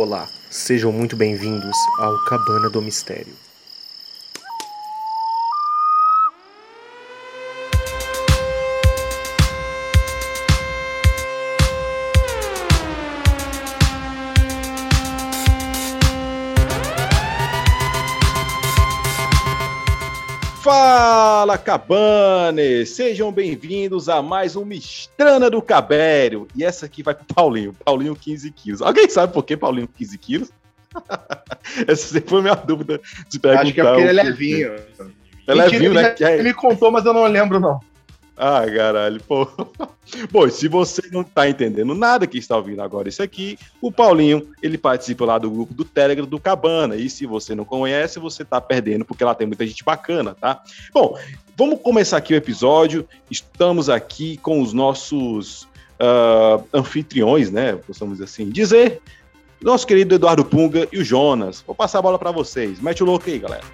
Olá, sejam muito bem-vindos ao Cabana do Mistério. Fala, cabanes! Sejam bem-vindos a mais um Mistrana do Cabério. E essa aqui vai pro Paulinho. Paulinho, 15 quilos. Alguém sabe por que Paulinho, 15 quilos? essa sempre foi a minha dúvida de perguntar. Acho que é porque ele é levinho. É levinho, né? Ele me contou, mas eu não lembro, não. Ah, caralho, pô. Bom, se você não tá entendendo nada que está ouvindo agora isso aqui, o Paulinho, ele participa lá do grupo do Telegram do Cabana. E se você não conhece, você tá perdendo, porque lá tem muita gente bacana, tá? Bom, vamos começar aqui o episódio. Estamos aqui com os nossos uh, anfitriões, né? Possamos assim dizer. Nosso querido Eduardo Punga e o Jonas. Vou passar a bola para vocês. Mete o louco aí, galera.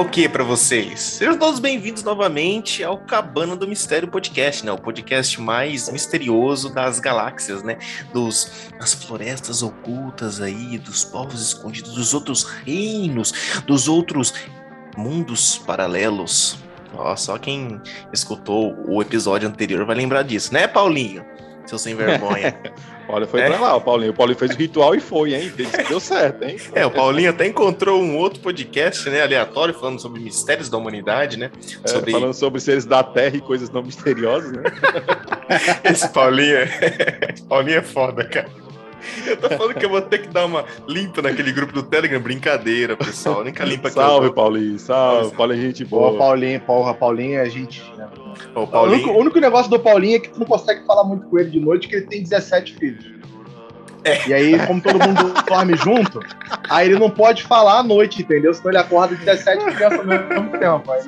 O que para vocês? Sejam todos bem-vindos novamente ao Cabana do Mistério Podcast, né? O podcast mais misterioso das galáxias, né? Dos das florestas ocultas aí, dos povos escondidos, dos outros reinos, dos outros mundos paralelos. Ó, só quem escutou o episódio anterior vai lembrar disso, né, Paulinho? Seu sem vergonha. Olha, foi é. pra lá o Paulinho. O Paulinho fez o ritual e foi, hein? Deu certo, hein? É, o Paulinho até encontrou um outro podcast, né, aleatório, falando sobre mistérios da humanidade, né? É, sobre... Falando sobre seres da Terra e coisas não misteriosas, né? Esse Paulinho é... Paulinho é foda, cara. Eu tô falando que eu vou ter que dar uma limpa naquele grupo do Telegram. Brincadeira, pessoal. Nem que limpa aqui. Salve, Paulinho. Salve. Paulinho é gente boa. Boa, Paulinho. Porra, Paulinho é gente. O, Paulinho... o, único, o único negócio do Paulinho é que tu não consegue falar muito com ele de noite, que ele tem 17 filhos. É. E aí, como todo mundo dorme junto, aí ele não pode falar à noite, entendeu? Senão ele acorda 17 crianças ao mesmo tempo. Aí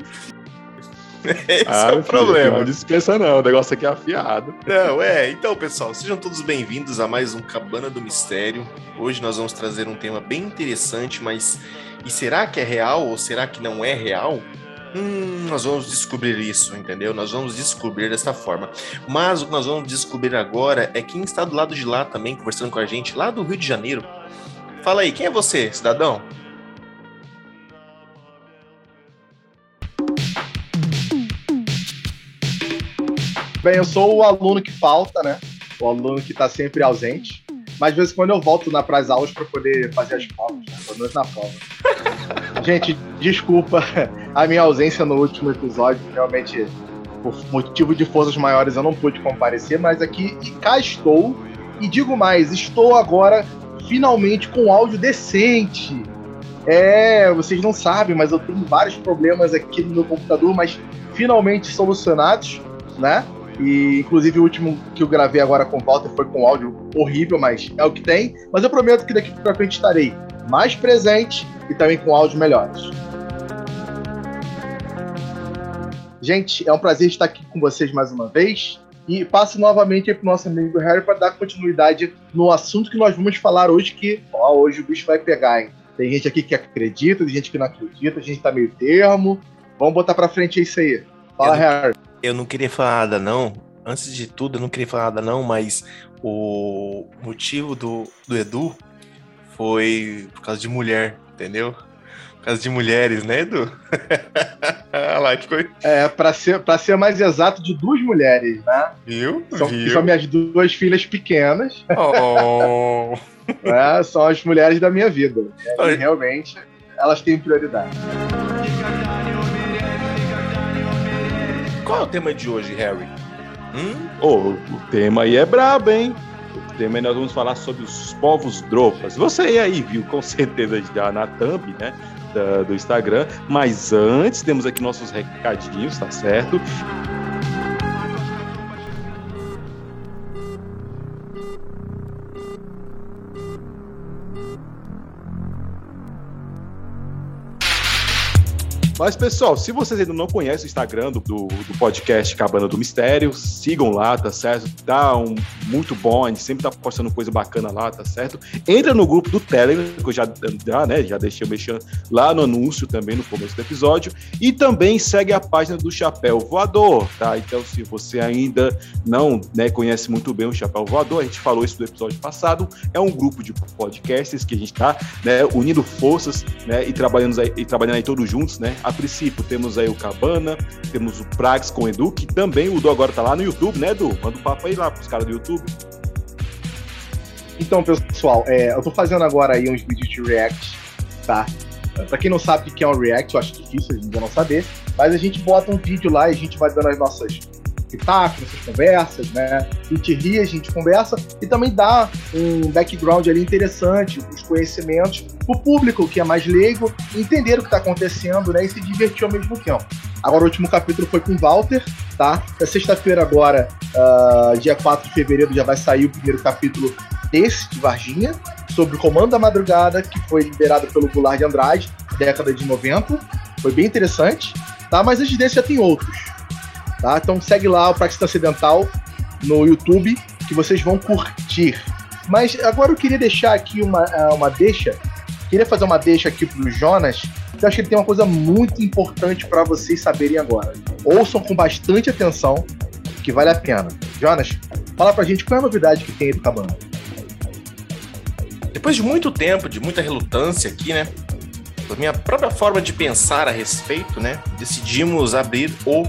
Esse ah, é o problema. Não dispensa não, o negócio aqui é afiado. Não, é. Então, pessoal, sejam todos bem-vindos a mais um Cabana do Mistério. Hoje nós vamos trazer um tema bem interessante, mas e será que é real ou será que não é real? Hum, nós vamos descobrir isso, entendeu? Nós vamos descobrir dessa forma. Mas o que nós vamos descobrir agora é quem está do lado de lá também, conversando com a gente, lá do Rio de Janeiro. Fala aí, quem é você, cidadão? Bem, eu sou o aluno que falta, né? O aluno que está sempre ausente. Mas de vez em quando eu volto na, pras aulas para poder fazer as provas, né? pelo menos na prova. Gente, desculpa a minha ausência no último episódio. Realmente, por motivo de forças maiores, eu não pude comparecer, mas aqui e cá estou. E digo mais, estou agora finalmente com áudio decente. É, vocês não sabem, mas eu tenho vários problemas aqui no meu computador, mas finalmente solucionados, né? E inclusive o último que eu gravei agora com o Walter foi com áudio horrível, mas é o que tem. Mas eu prometo que daqui para frente estarei mais presente e também com áudio melhores. Gente, é um prazer estar aqui com vocês mais uma vez. E passo novamente para o nosso amigo Harry para dar continuidade no assunto que nós vamos falar hoje, que ó, hoje o bicho vai pegar, hein? Tem gente aqui que acredita, tem gente que não acredita, a gente tá meio termo. Vamos botar para frente isso aí. Fala, Harry. Eu não queria falar nada, não. Antes de tudo, eu não queria falar nada, não, mas o motivo do, do Edu foi por causa de mulher, entendeu? Por causa de mulheres, né, Edu? lá, que foi... É, pra ser, pra ser mais exato, de duas mulheres, né? Viu? São, Viu? são minhas duas filhas pequenas. Oh. é, são as mulheres da minha vida. E, realmente, elas têm prioridade. Qual é o tema de hoje, Harry? Hum? Oh, o tema aí é brabo, hein? O tema aí nós vamos falar sobre os povos dropas. Você aí viu com certeza já na thumb, né? Da, do Instagram. Mas antes, temos aqui nossos recadinhos, tá certo? Mas, pessoal, se vocês ainda não conhecem o Instagram do, do, do, podcast Cabana do Mistério, sigam lá, tá certo? Tá um, muito bom, a gente sempre tá postando coisa bacana lá, tá certo? Entra no grupo do Telegram, que eu já, já, né, já deixei mexendo lá no anúncio também no começo do episódio. E também segue a página do Chapéu Voador, tá? Então, se você ainda não né, conhece muito bem o Chapéu Voador, a gente falou isso no episódio passado, é um grupo de podcasts que a gente tá né, unindo forças né, e, trabalhando aí, e trabalhando aí todos juntos, né? A princípio, temos aí o Cabana, temos o Prags com o Edu, que também o Edu agora tá lá no YouTube, né, Edu? Manda um papo aí lá pros caras do YouTube. Então, pessoal, é, eu tô fazendo agora aí uns vídeos de react, tá? Pra quem não sabe o que é um react, eu acho difícil a gente não saber, mas a gente bota um vídeo lá e a gente vai dando as nossas pitaco, nessas conversas, né? Gente ri, a gente conversa e também dá um background ali interessante, os conhecimentos para o público que é mais leigo entender o que está acontecendo, né? E se divertir ao mesmo tempo. Agora o último capítulo foi com o Walter, tá? Na sexta-feira agora, uh, dia 4 de fevereiro, já vai sair o primeiro capítulo desse, de Varginha, sobre o Comando da Madrugada, que foi liberado pelo Goulart de Andrade, década de 90. Foi bem interessante, tá? Mas antes desse já tem outros. Tá? Então segue lá o Praxis Acidental no YouTube, que vocês vão curtir. Mas agora eu queria deixar aqui uma, é, uma deixa. Queria fazer uma deixa aqui pro Jonas, eu acho que ele tem uma coisa muito importante para vocês saberem agora. Ouçam com bastante atenção, que vale a pena. Jonas, fala pra gente qual é a novidade que tem aí do Cabana. Depois de muito tempo, de muita relutância aqui, né? Da minha própria forma de pensar a respeito, né? Decidimos abrir o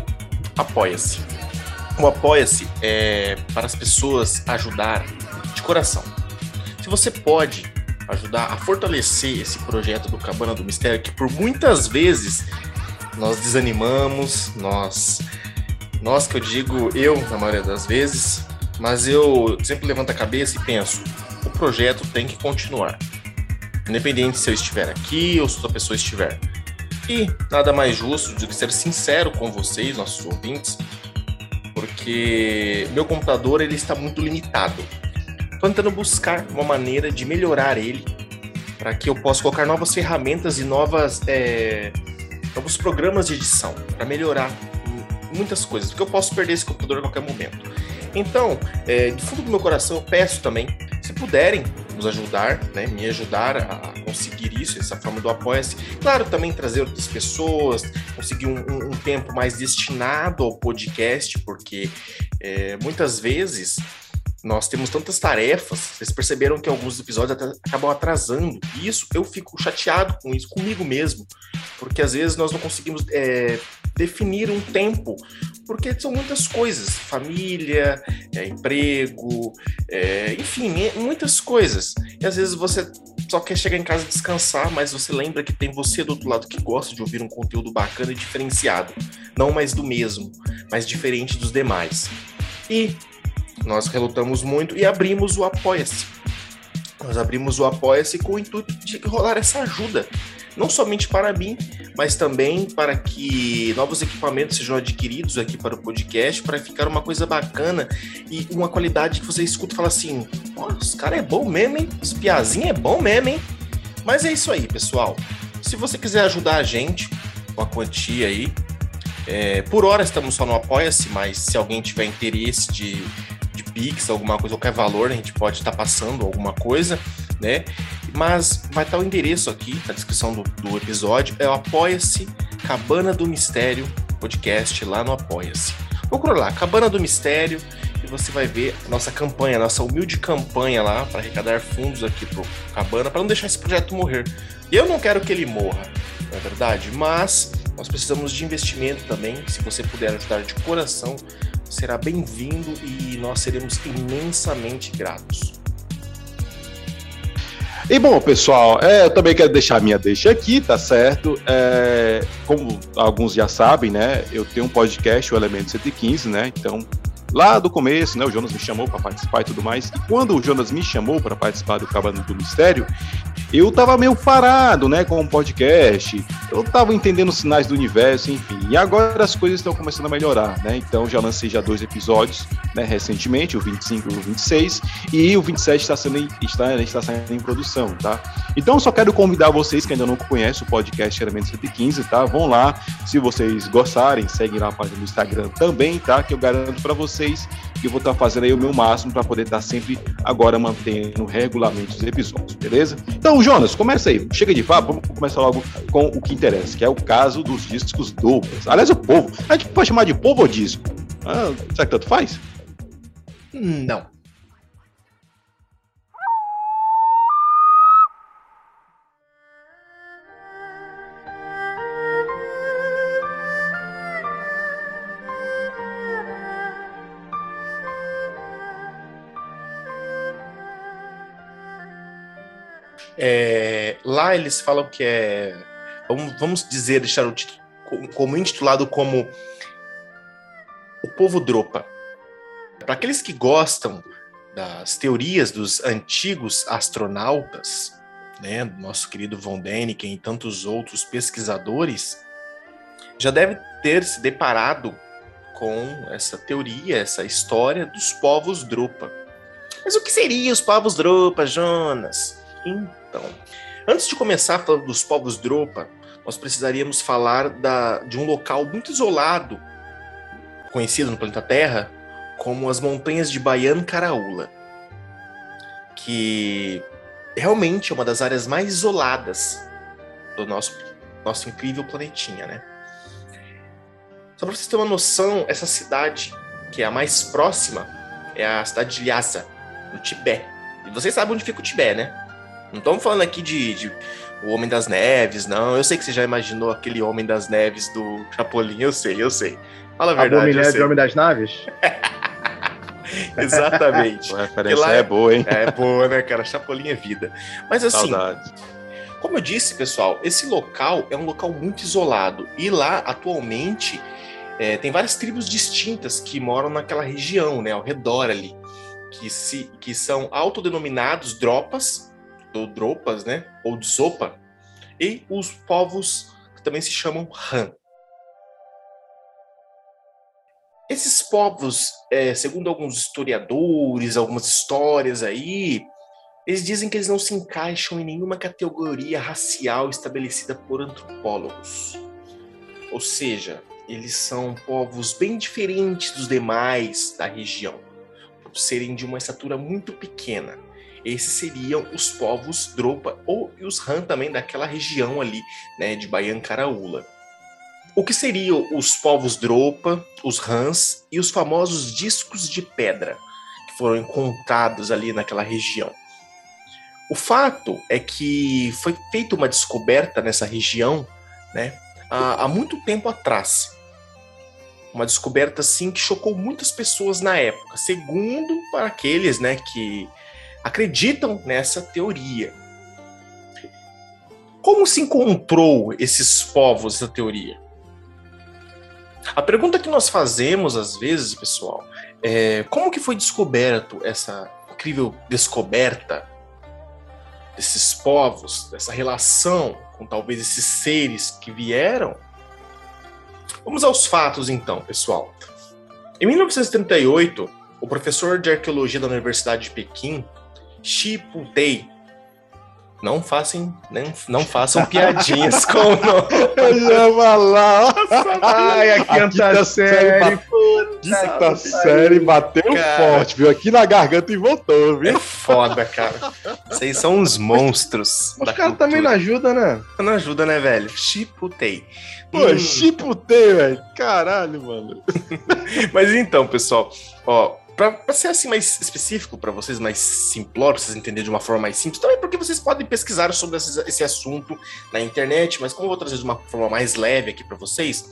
Apoia-se. O Apoia-se é para as pessoas ajudar de coração. Se você pode ajudar a fortalecer esse projeto do Cabana do Mistério, que por muitas vezes nós desanimamos, nós, nós que eu digo eu na maioria das vezes, mas eu sempre levanto a cabeça e penso, o projeto tem que continuar. Independente se eu estiver aqui ou se outra pessoa estiver. E nada mais justo do que ser sincero com vocês, nossos ouvintes, porque meu computador ele está muito limitado. Estou tentando buscar uma maneira de melhorar ele para que eu possa colocar novas ferramentas e novas, é, novos programas de edição para melhorar muitas coisas, porque eu posso perder esse computador a qualquer momento. Então, é, de fundo do meu coração, eu peço também, se puderem nos ajudar, né, me ajudar a conseguir isso, essa forma do Apoia-se. Claro, também trazer outras pessoas, conseguir um, um, um tempo mais destinado ao podcast, porque é, muitas vezes nós temos tantas tarefas, vocês perceberam que alguns episódios acabam atrasando. E isso eu fico chateado com isso, comigo mesmo, porque às vezes nós não conseguimos é, definir um tempo, porque são muitas coisas: família, é, emprego, é, enfim, é, muitas coisas. E às vezes você só quer chegar em casa descansar, mas você lembra que tem você do outro lado que gosta de ouvir um conteúdo bacana e diferenciado, não mais do mesmo, mas diferente dos demais. E nós relutamos muito e abrimos o Apoia-se. Nós abrimos o Apoia-se com o intuito de rolar essa ajuda, não somente para mim, mas também para que novos equipamentos sejam adquiridos aqui para o podcast, para ficar uma coisa bacana e uma qualidade que você escuta e fala assim: os cara é bom mesmo, hein? Os piazinho é bom mesmo, hein? Mas é isso aí, pessoal. Se você quiser ajudar a gente com a quantia aí, é, por hora estamos só no Apoia-se, mas se alguém tiver interesse de de Pix, alguma coisa, qualquer valor, a gente pode estar passando alguma coisa, né? Mas vai estar o endereço aqui na descrição do, do episódio, é o Apoia-se Cabana do Mistério podcast lá no Apoia-se. Procura lá, Cabana do Mistério, e você vai ver a nossa campanha, a nossa humilde campanha lá para arrecadar fundos aqui pro Cabana, para não deixar esse projeto morrer. Eu não quero que ele morra, não é verdade? Mas nós precisamos de investimento também. Se você puder ajudar de coração, será bem-vindo e nós seremos imensamente gratos. E bom, pessoal, é, eu também quero deixar a minha deixa aqui, tá certo? É, como alguns já sabem, né? Eu tenho um podcast, o Elemento 115, né? Então, lá do começo, né? O Jonas me chamou para participar e tudo mais. E quando o Jonas me chamou para participar do Cabana do Mistério, eu tava meio parado, né, com o podcast. Eu tava entendendo os sinais do universo, enfim. E agora as coisas estão começando a melhorar, né? Então já lancei já dois episódios, né, recentemente, o 25 e o 26, e o 27 está sendo está, está saindo em produção, tá? Então só quero convidar vocês que ainda não conhecem o podcast Elemento 115, tá? Vão lá, se vocês gostarem, seguem lá a página do Instagram também, tá? Que eu garanto para vocês eu vou estar fazendo aí o meu máximo para poder estar sempre agora mantendo regularmente os episódios, beleza? Então, Jonas, começa aí. Chega de papo, vamos começar logo com o que interessa, que é o caso dos discos duplos. Aliás, o povo. A gente pode chamar de povo ou disco? Ah, será que tanto faz? Não. É, lá eles falam que é. Vamos, vamos dizer, deixar o título como intitulado como O Povo Dropa. Para aqueles que gostam das teorias dos antigos astronautas, né, nosso querido Von Däniken e tantos outros pesquisadores, já deve ter se deparado com essa teoria, essa história dos povos Dropa. Mas o que seriam os povos Dropa, Jonas? Então, antes de começar falando dos povos Dropa, nós precisaríamos falar da, de um local muito isolado, conhecido no planeta Terra como as montanhas de Bayan Karaula, que realmente é uma das áreas mais isoladas do nosso, nosso incrível planetinha, né? Só para vocês terem uma noção, essa cidade, que é a mais próxima, é a cidade de Lhasa, no Tibete. E vocês sabem onde fica o Tibete, né? Não estamos falando aqui de, de, O Homem das Neves, não. Eu sei que você já imaginou aquele Homem das Neves do Chapolin, eu sei, eu sei. Fala a verdade. A de Homem das Naves? Exatamente. A referência é boa, hein? É boa, né, cara? Chapolin é vida. Mas assim, Saudade. como eu disse, pessoal, esse local é um local muito isolado. E lá, atualmente, é, tem várias tribos distintas que moram naquela região, né, ao redor ali. Que, se, que são autodenominados dropas, ou dropas, né? Ou Zopa, e os povos que também se chamam Han. Esses povos, é, segundo alguns historiadores, algumas histórias aí, eles dizem que eles não se encaixam em nenhuma categoria racial estabelecida por antropólogos. Ou seja, eles são povos bem diferentes dos demais da região, por serem de uma estatura muito pequena. Esses seriam os povos Dropa ou os Han também daquela região ali, né, de Bayan Karaula. O que seriam os povos Dropa, os Hans e os famosos discos de pedra que foram encontrados ali naquela região? O fato é que foi feita uma descoberta nessa região, né, há, há muito tempo atrás. Uma descoberta assim que chocou muitas pessoas na época, segundo para aqueles, né, que acreditam nessa teoria. Como se encontrou esses povos essa teoria? A pergunta que nós fazemos às vezes, pessoal, é como que foi descoberto essa incrível descoberta desses povos, dessa relação com talvez esses seres que vieram? Vamos aos fatos então, pessoal. Em 1938, o professor de arqueologia da Universidade de Pequim, Chiputei. Não façam, não, não façam piadinhas com o nome. Eu ia falar. Ai, a quinta a série. Quinta série bateu cara, forte, viu? Aqui na garganta e voltou, viu? É foda, cara. Vocês são uns monstros. Os caras também não ajudam, né? Não ajuda, né, velho? Chiputei. Pô, hum. chiputei, velho. Caralho, mano. Mas então, pessoal, ó, para ser assim mais específico para vocês, mais simplório, para vocês entenderem de uma forma mais simples, também porque vocês podem pesquisar sobre esse, esse assunto na internet, mas como eu vou trazer de uma forma mais leve aqui para vocês,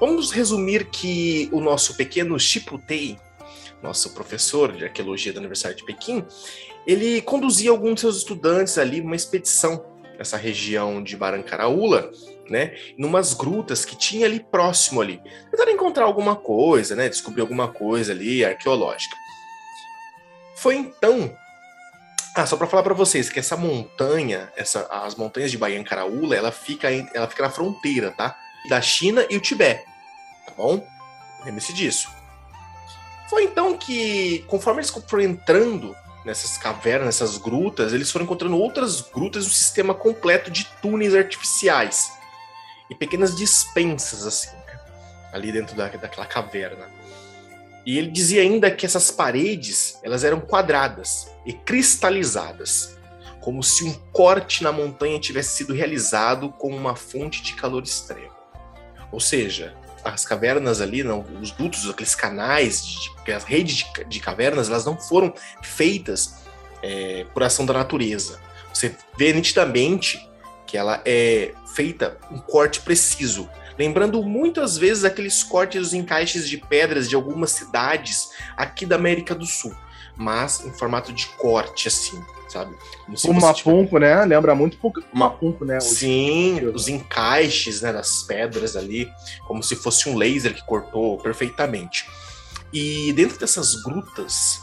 vamos resumir que o nosso pequeno Chiputei, nosso professor de arqueologia da Universidade de Pequim, ele conduzia alguns de seus estudantes ali numa expedição essa região de Barancaraúla, né, numas grutas que tinha ali próximo ali. Tentaram encontrar alguma coisa, né, descobrir alguma coisa ali arqueológica. Foi então ah, só para falar para vocês que essa montanha, essa, as montanhas de Baiancaraúla, ela fica, ela fica na fronteira, tá? Da China e o Tibete, tá bom? Lembre-se disso. Foi então que, conforme eles foram entrando nessas cavernas, nessas grutas, eles foram encontrando outras grutas, um sistema completo de túneis artificiais e pequenas dispensas, assim, né? ali dentro da, daquela caverna. E ele dizia ainda que essas paredes elas eram quadradas e cristalizadas, como se um corte na montanha tivesse sido realizado com uma fonte de calor extremo. Ou seja, as cavernas ali, não, os dutos, aqueles canais, de, as redes de, de, cavernas, elas não foram feitas é, por ação da natureza. Você vê nitidamente que ela é feita um corte preciso, lembrando muitas vezes aqueles cortes os encaixes de pedras de algumas cidades aqui da América do Sul, mas em formato de corte assim, sabe? o Mapunco, né? Lembra muito o Mapunco, né? Sim, os encaixes né, das pedras ali, como se fosse um laser que cortou perfeitamente. E dentro dessas grutas,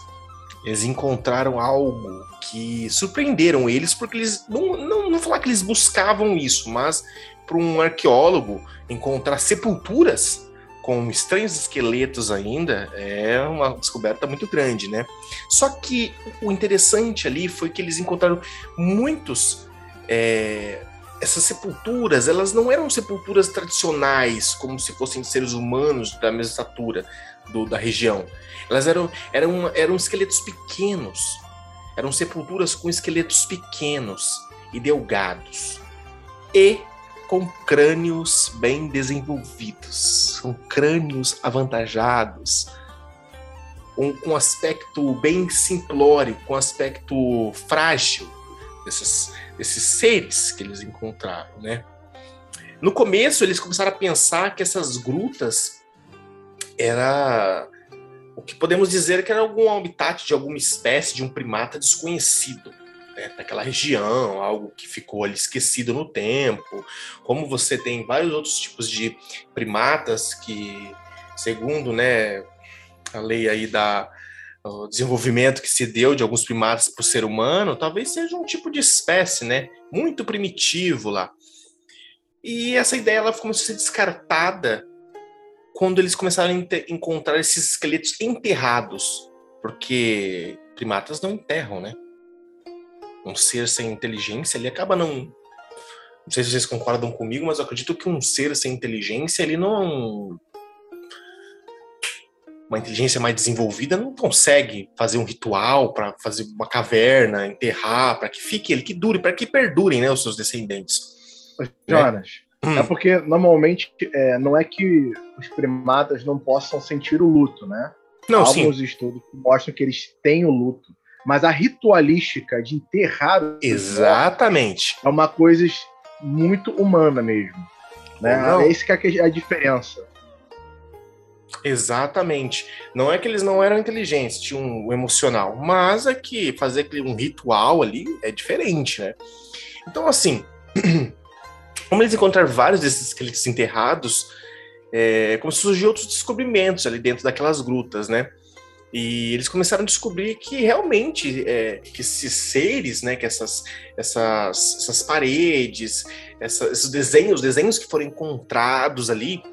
eles encontraram algo que surpreenderam eles, porque eles não, não, não falar que eles buscavam isso, mas para um arqueólogo encontrar sepulturas com estranhos esqueletos ainda, é uma descoberta muito grande, né? Só que o interessante ali foi que eles encontraram muitos. É, essas sepulturas, elas não eram sepulturas tradicionais, como se fossem seres humanos da mesma estatura do, da região. Elas eram, eram, eram esqueletos pequenos. Eram sepulturas com esqueletos pequenos e delgados. E com crânios bem desenvolvidos, com crânios avantajados, um, com aspecto bem simplório, com aspecto frágil desses, desses seres que eles encontraram, né? No começo eles começaram a pensar que essas grutas era o que podemos dizer que era algum habitat de alguma espécie de um primata desconhecido né, daquela região, algo que ficou ali esquecido no tempo. Como você tem vários outros tipos de primatas que, segundo né, a lei aí da o desenvolvimento que se deu de alguns primatas para o ser humano, talvez seja um tipo de espécie, né, muito primitivo lá. E essa ideia ela começou a ser descartada quando eles começaram a encontrar esses esqueletos enterrados, porque primatas não enterram, né? Um ser sem inteligência, ele acaba não. Não sei se vocês concordam comigo, mas eu acredito que um ser sem inteligência, ele não. Uma inteligência mais desenvolvida não consegue fazer um ritual para fazer uma caverna, enterrar, para que fique ele, que dure, para que perdurem né, os seus descendentes. Jonas, né? é porque normalmente é, não é que os primatas não possam sentir o luto, né? Não, Há alguns estudos que mostram que eles têm o luto mas a ritualística de enterrar exatamente é uma coisa muito humana mesmo, né? Não. É isso que é a diferença. Exatamente. Não é que eles não eram inteligentes, tinham um emocional, mas é que fazer um ritual ali é diferente, né? Então, assim, como eles encontraram vários desses esqueletos enterrados, é, como surgiu outros descobrimentos ali dentro daquelas grutas, né? E eles começaram a descobrir que realmente é, que esses seres, né, que essas, essas, essas paredes, essa, esses desenhos, desenhos que foram encontrados ali,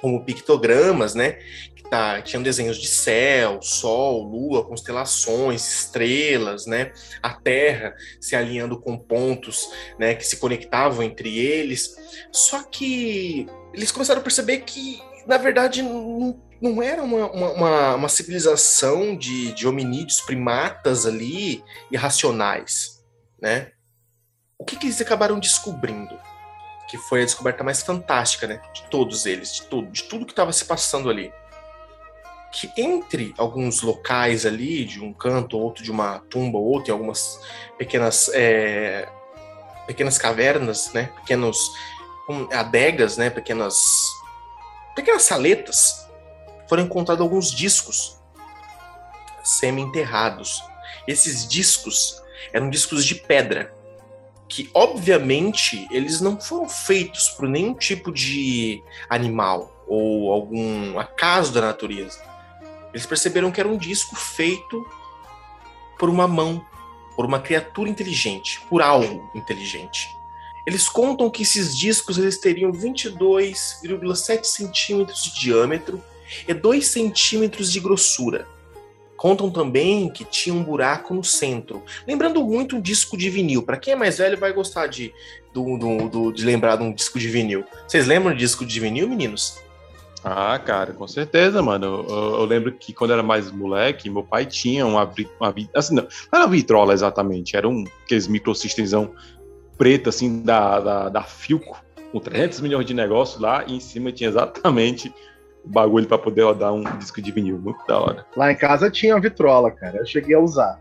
como pictogramas, né, que tá, tinham desenhos de céu, sol, lua, constelações, estrelas, né, a Terra se alinhando com pontos, né, que se conectavam entre eles. Só que eles começaram a perceber que na verdade não não era uma, uma, uma civilização de, de hominídeos primatas ali irracionais, né? O que, que eles acabaram descobrindo? Que foi a descoberta mais fantástica, né? De todos eles, de tudo, de tudo que estava se passando ali. Que entre alguns locais ali, de um canto ou outro, de uma tumba ou outro, em algumas pequenas, é, pequenas cavernas, né? Pequenos adegas, né? Pequenas, pequenas saletas foram encontrados alguns discos semi-enterrados. Esses discos eram discos de pedra. que obviamente eles não foram feitos por nenhum tipo de animal ou algum acaso da natureza. Eles perceberam que era um disco feito por uma mão, por uma criatura inteligente, por algo inteligente. Eles contam que esses discos eles teriam 22,7 centímetros de diâmetro e 2 centímetros de grossura. Contam também que tinha um buraco no centro, lembrando muito um disco de vinil. Para quem é mais velho vai gostar de, do, do, do, de lembrar de um disco de vinil. Vocês lembram de disco de vinil, meninos? Ah, cara, com certeza, mano. Eu, eu, lembro que quando era mais moleque, meu pai tinha uma, uma assim, não, não era vitrola exatamente, era um aqueles microsystemzão preto assim da, da, da Filco, com 300 milhões de negócios lá, e em cima tinha exatamente bagulho para poder rodar um disco de vinil. Muito da hora. Lá em casa tinha uma vitrola, cara. Eu cheguei a usar.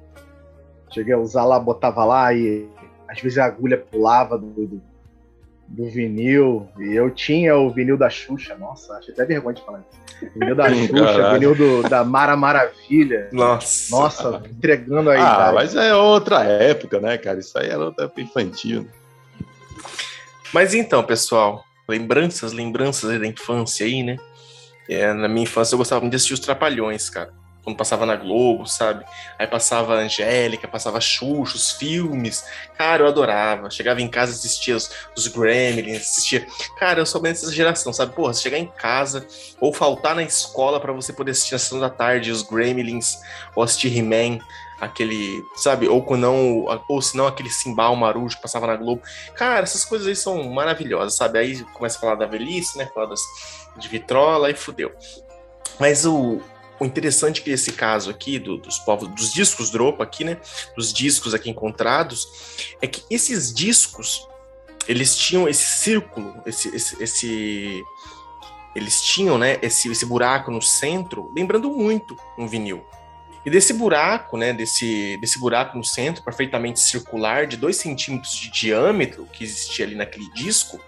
Cheguei a usar lá, botava lá e às vezes a agulha pulava do, do, do vinil. E eu tinha o vinil da Xuxa. Nossa, acho até vergonha de falar isso. Vinil da Xuxa, Caralho. vinil do, da Mara Maravilha. Nossa. Nossa, entregando a ah, idade. mas é outra época, né, cara? Isso aí era outra época infantil. Mas então, pessoal, lembranças, lembranças da infância aí, né? É, na minha infância eu gostava muito de assistir os Trapalhões, cara. Quando passava na Globo, sabe? Aí passava a Angélica, passava Xuxa, filmes. Cara, eu adorava. Chegava em casa, assistia os, os Gremlins, assistia. Cara, eu sou bem dessa geração, sabe? Porra, chegar em casa ou faltar na escola para você poder assistir na sessão da tarde os Gremlins ou assistir He-Man aquele, sabe, ou não, ou se não aquele Simbal Marujo que passava na Globo. Cara, essas coisas aí são maravilhosas, sabe? Aí começa a falar da velhice, né? Falar das, de vitrola e fudeu. Mas o, o interessante é que esse caso aqui do, dos povos, dos discos Dropa aqui, né? Dos discos aqui encontrados, é que esses discos eles tinham esse círculo, esse, esse, esse eles tinham, né? Esse, esse buraco no centro, lembrando muito um vinil. E desse buraco, né, desse, desse buraco no centro, perfeitamente circular, de 2 centímetros de diâmetro, que existia ali naquele disco,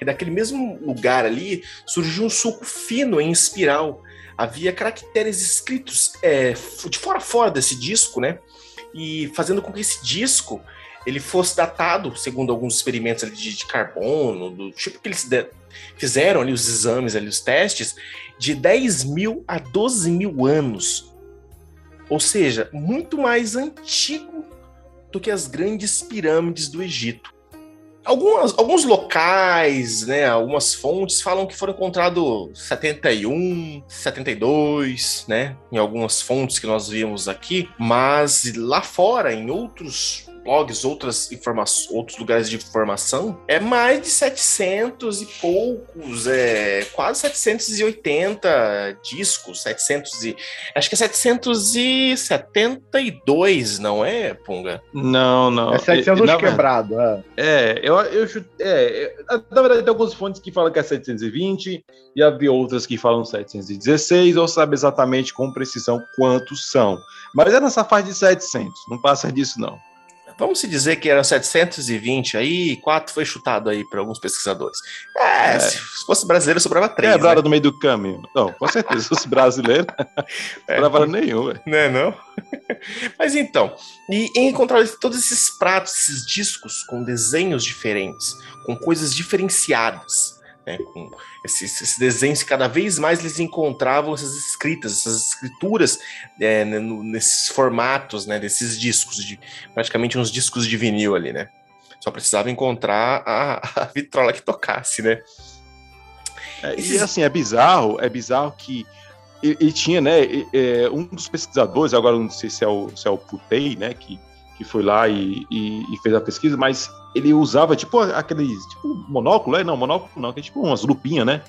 e daquele mesmo lugar ali surgiu um suco fino em espiral. Havia caracteres escritos é, de fora a fora desse disco, né? E fazendo com que esse disco ele fosse datado, segundo alguns experimentos de, de, carbono, do tipo que eles fizeram ali, os exames, ali, os testes, de 10 mil a 12 mil anos. Ou seja, muito mais antigo do que as grandes pirâmides do Egito. Algumas, alguns locais, né, algumas fontes falam que foram encontrados 71, 72, né, em algumas fontes que nós vimos aqui, mas lá fora, em outros blogs, outras informações, outros lugares de informação, é mais de 700 e poucos, é quase 780 discos, 700 e acho que é 772, não é, Punga? Não, não. É 700 na, quebrado, é. É, eu, eu é, na verdade tem algumas fontes que falam que é 720 e havia outras que falam 716, ou sabe exatamente com precisão quantos são. Mas é nessa faixa de 700, não passa disso não. Vamos se dizer que eram 720 aí, quatro foi chutado aí por alguns pesquisadores. É, é. se fosse brasileiro, sobrava três. Quebrado né? no meio do caminho. Não, com certeza, se fosse brasileiro, é. sobrava nenhum, velho. Não é não? Mas então, e encontrar todos esses pratos, esses discos com desenhos diferentes, com coisas diferenciadas né, com esses, esses, desenhos, cada vez mais eles encontravam essas escritas, essas escrituras é, né, nesses formatos, né, desses discos, de, praticamente uns discos de vinil ali, né? Só precisava encontrar a, a vitrola que tocasse, né? É, esses... E assim, é bizarro, é bizarro que ele, ele tinha, né, é, um dos pesquisadores, agora não sei se é o, se é o Putei, né, que, que foi lá e, e, e fez a pesquisa, mas ele usava tipo aqueles tipo monóculo, é? não, monóculo não, que é tipo umas lupinhas, né?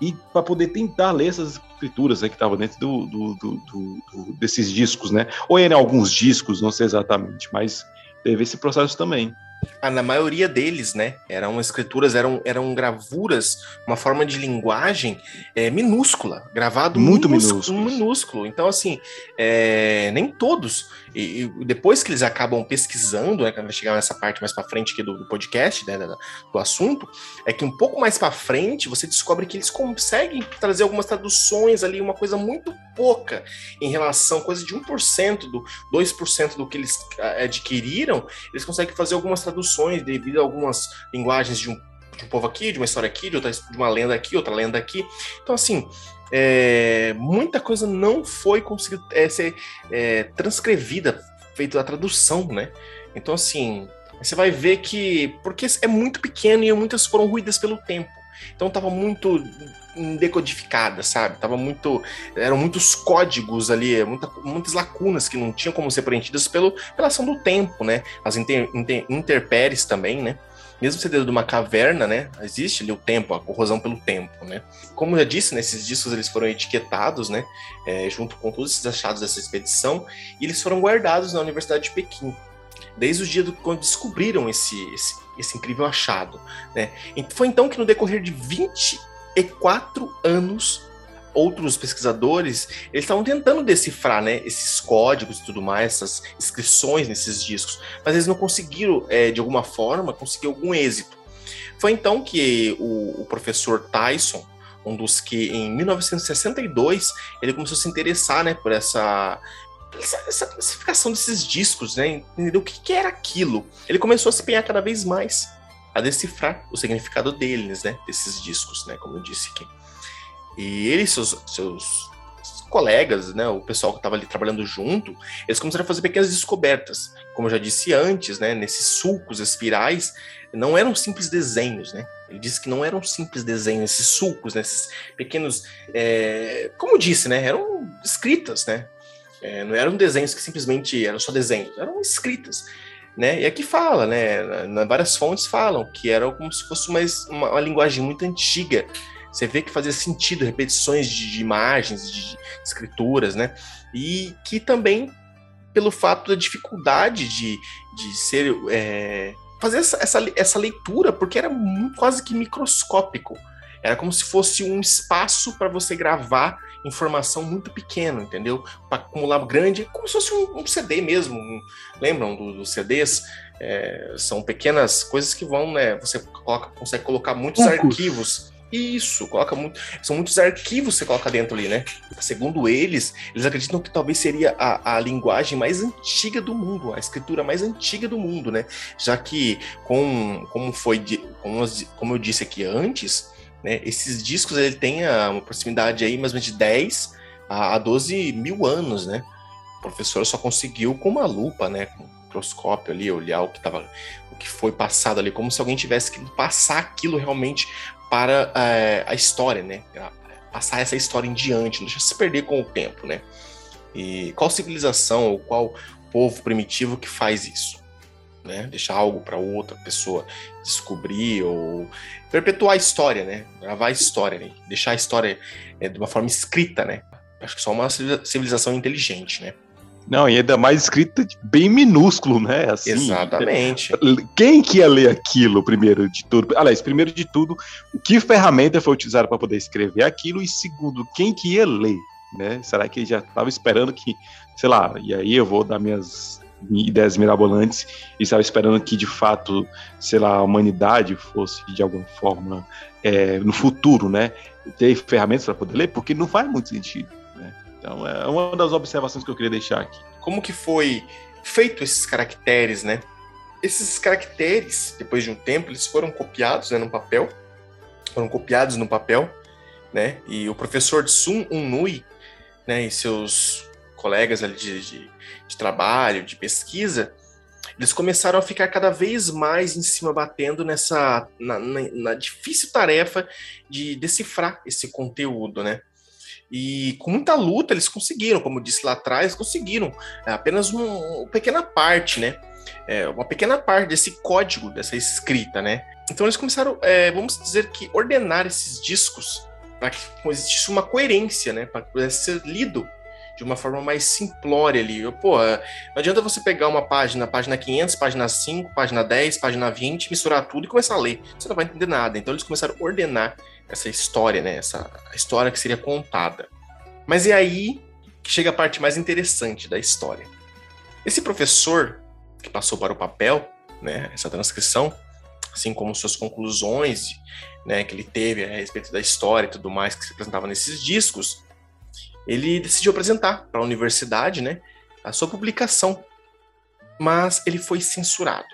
E para poder tentar ler essas escrituras né, que estavam dentro do, do, do, desses discos, né? Ou em alguns discos, não sei exatamente, mas teve esse processo também. Ah, na maioria deles, né? Eram escrituras, eram, eram gravuras, uma forma de linguagem é, minúscula, gravado muito minúsculo. minúsculo. Então, assim, é, nem todos. E, e, depois que eles acabam pesquisando, né, quando chegar nessa parte mais para frente aqui do, do podcast, né, do, do, assunto, é que um pouco mais para frente você descobre que eles conseguem trazer algumas traduções ali, uma coisa muito pouca em relação, coisa de 1% do 2% do que eles adquiriram, eles conseguem fazer algumas traduções traduções devido a algumas linguagens de um, de um povo aqui, de uma história aqui, de, outra, de uma lenda aqui, outra lenda aqui. Então, assim, é, muita coisa não foi conseguida é, ser é, transcrevida, feita a tradução, né? Então, assim, você vai ver que. Porque é muito pequeno e muitas foram ruídas pelo tempo. Então tava muito decodificada, sabe? Tava muito. Eram muitos códigos ali, muita, muitas lacunas que não tinham como ser preenchidas pelo, pela ação do tempo, né? As inter, inter, interpéries também, né? Mesmo você dentro de uma caverna, né? Existe ali o tempo, a corrosão pelo tempo, né? Como eu já disse, né, discos eles foram etiquetados, né? É, junto com todos esses achados dessa expedição, e eles foram guardados na Universidade de Pequim desde o dia do, quando descobriram esse, esse, esse incrível achado. Né? Foi então que no decorrer de 24 anos outros pesquisadores eles estavam tentando decifrar né, esses códigos e tudo mais, essas inscrições nesses discos, mas eles não conseguiram, é, de alguma forma, conseguir algum êxito. Foi então que o, o, professor Tyson, um dos que em 1962 ele começou a se interessar né, por essa essa, essa classificação desses discos, né? Entender o que, que, era aquilo. Ele começou a se empenhar cada vez mais a decifrar o significado deles, né? Desses discos, né? Como eu disse aqui. E ele e seus, seus colegas, né? O pessoal que estava ali trabalhando junto, eles começaram a fazer pequenas descobertas. Como eu já disse antes, né? Nesses sulcos espirais, não eram simples desenhos, né? Ele disse que não eram simples desenhos, esses sulcos, né? esses pequenos, é... como disse, né? Eram escritas, né? É, não eram desenhos que simplesmente eram só desenhos, eram escritas. Né? E aqui fala, né? Várias fontes falam que era como se fosse uma, uma, linguagem muito antiga. Você vê que fazia sentido repetições de, de imagens, de, de, escrituras, né? E que também, pelo fato da dificuldade de, de ser. É, fazer essa, essa, essa leitura, porque era quase que microscópico. Era como se fosse um espaço para você gravar informação muito pequena, entendeu? Para acumular grande, como se fosse um, um CD mesmo. Um, lembram dos do CDs? É, são pequenas coisas que vão, né? Você coloca, consegue colocar muitos arquivos. Isso, coloca muito. São muitos arquivos que você coloca dentro ali, né? Segundo eles, eles acreditam que talvez seria a, a linguagem mais antiga do mundo, a escritura mais antiga do mundo, né? Já que, com, como foi, como, como eu disse aqui antes, né? Esses discos ele tem uma proximidade aí mais ou menos de 10 a 12 mil anos, né? O professor só conseguiu com uma lupa, né? Com um microscópio ali, olhar o que, tava, o que foi passado ali, como se alguém tivesse que passar aquilo realmente para é, a história, né? Passar essa história em diante, não deixar se perder com o tempo, né? E qual civilização ou qual povo primitivo que faz isso? Né? Deixar algo para outra pessoa descobrir ou perpetuar a história, né? Gravar a história, né? deixar a história é, de uma forma escrita, né? Acho que só uma civilização inteligente, né? Não, e ainda mais escrita bem minúsculo, né? Assim, Exatamente. Quem que ia ler aquilo, primeiro de tudo? Aliás, primeiro de tudo, que ferramenta foi utilizada para poder escrever aquilo? E segundo, quem que ia ler? Né? Será que ele já estava esperando que, sei lá, e aí eu vou dar minhas ideias mirabolantes e estava esperando que de fato, sei lá, a humanidade fosse de alguma forma é, no futuro, né, ter ferramentas para poder ler, porque não faz muito sentido. Né? Então é uma das observações que eu queria deixar aqui. Como que foi feito esses caracteres, né? Esses caracteres, depois de um tempo, eles foram copiados né, no papel, foram copiados no papel, né? E o professor Sun Unnui, né, e seus colegas ali de, de de trabalho, de pesquisa, eles começaram a ficar cada vez mais em cima batendo nessa na, na, na, difícil tarefa de decifrar esse conteúdo, né? E com muita luta eles conseguiram, como eu disse lá atrás, conseguiram é, apenas uma, uma pequena parte, né? É, uma pequena parte desse código, dessa escrita, né? Então eles começaram, é, vamos dizer que, ordenar esses discos para que existisse uma coerência, né? Para que pudesse ser lido de uma forma mais simplória ali. Eu, pô, não adianta você pegar uma página, página 500, página 5, página 10, página 20, misturar tudo e começar a ler. Você não vai entender nada. Então eles começaram a ordenar essa história, né? Essa história que seria contada. Mas é aí que chega a parte mais interessante da história. Esse professor que passou para o papel, né, essa transcrição, assim como suas conclusões, né, que ele teve a respeito da história e tudo mais que se apresentava nesses discos, ele decidiu apresentar para a universidade né, a sua publicação, mas ele foi censurado.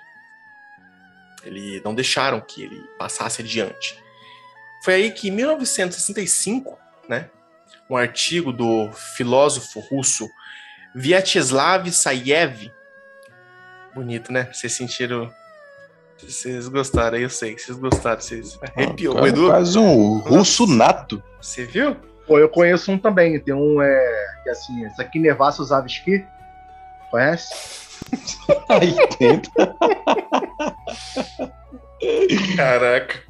Ele não deixaram que ele passasse adiante. Foi aí que em 1965, né, um artigo do filósofo russo Vyacheslav Sayev, bonito, né? Vocês sentiram vocês gostaram, eu sei que vocês gostaram, vocês arrepiou. Ah, o Edu faz um russo nato. Você viu? Pô, eu conheço um também. Tem um é, que é assim, essa aqui Nevassos Zavski. Conhece? Aí dentro. Caraca.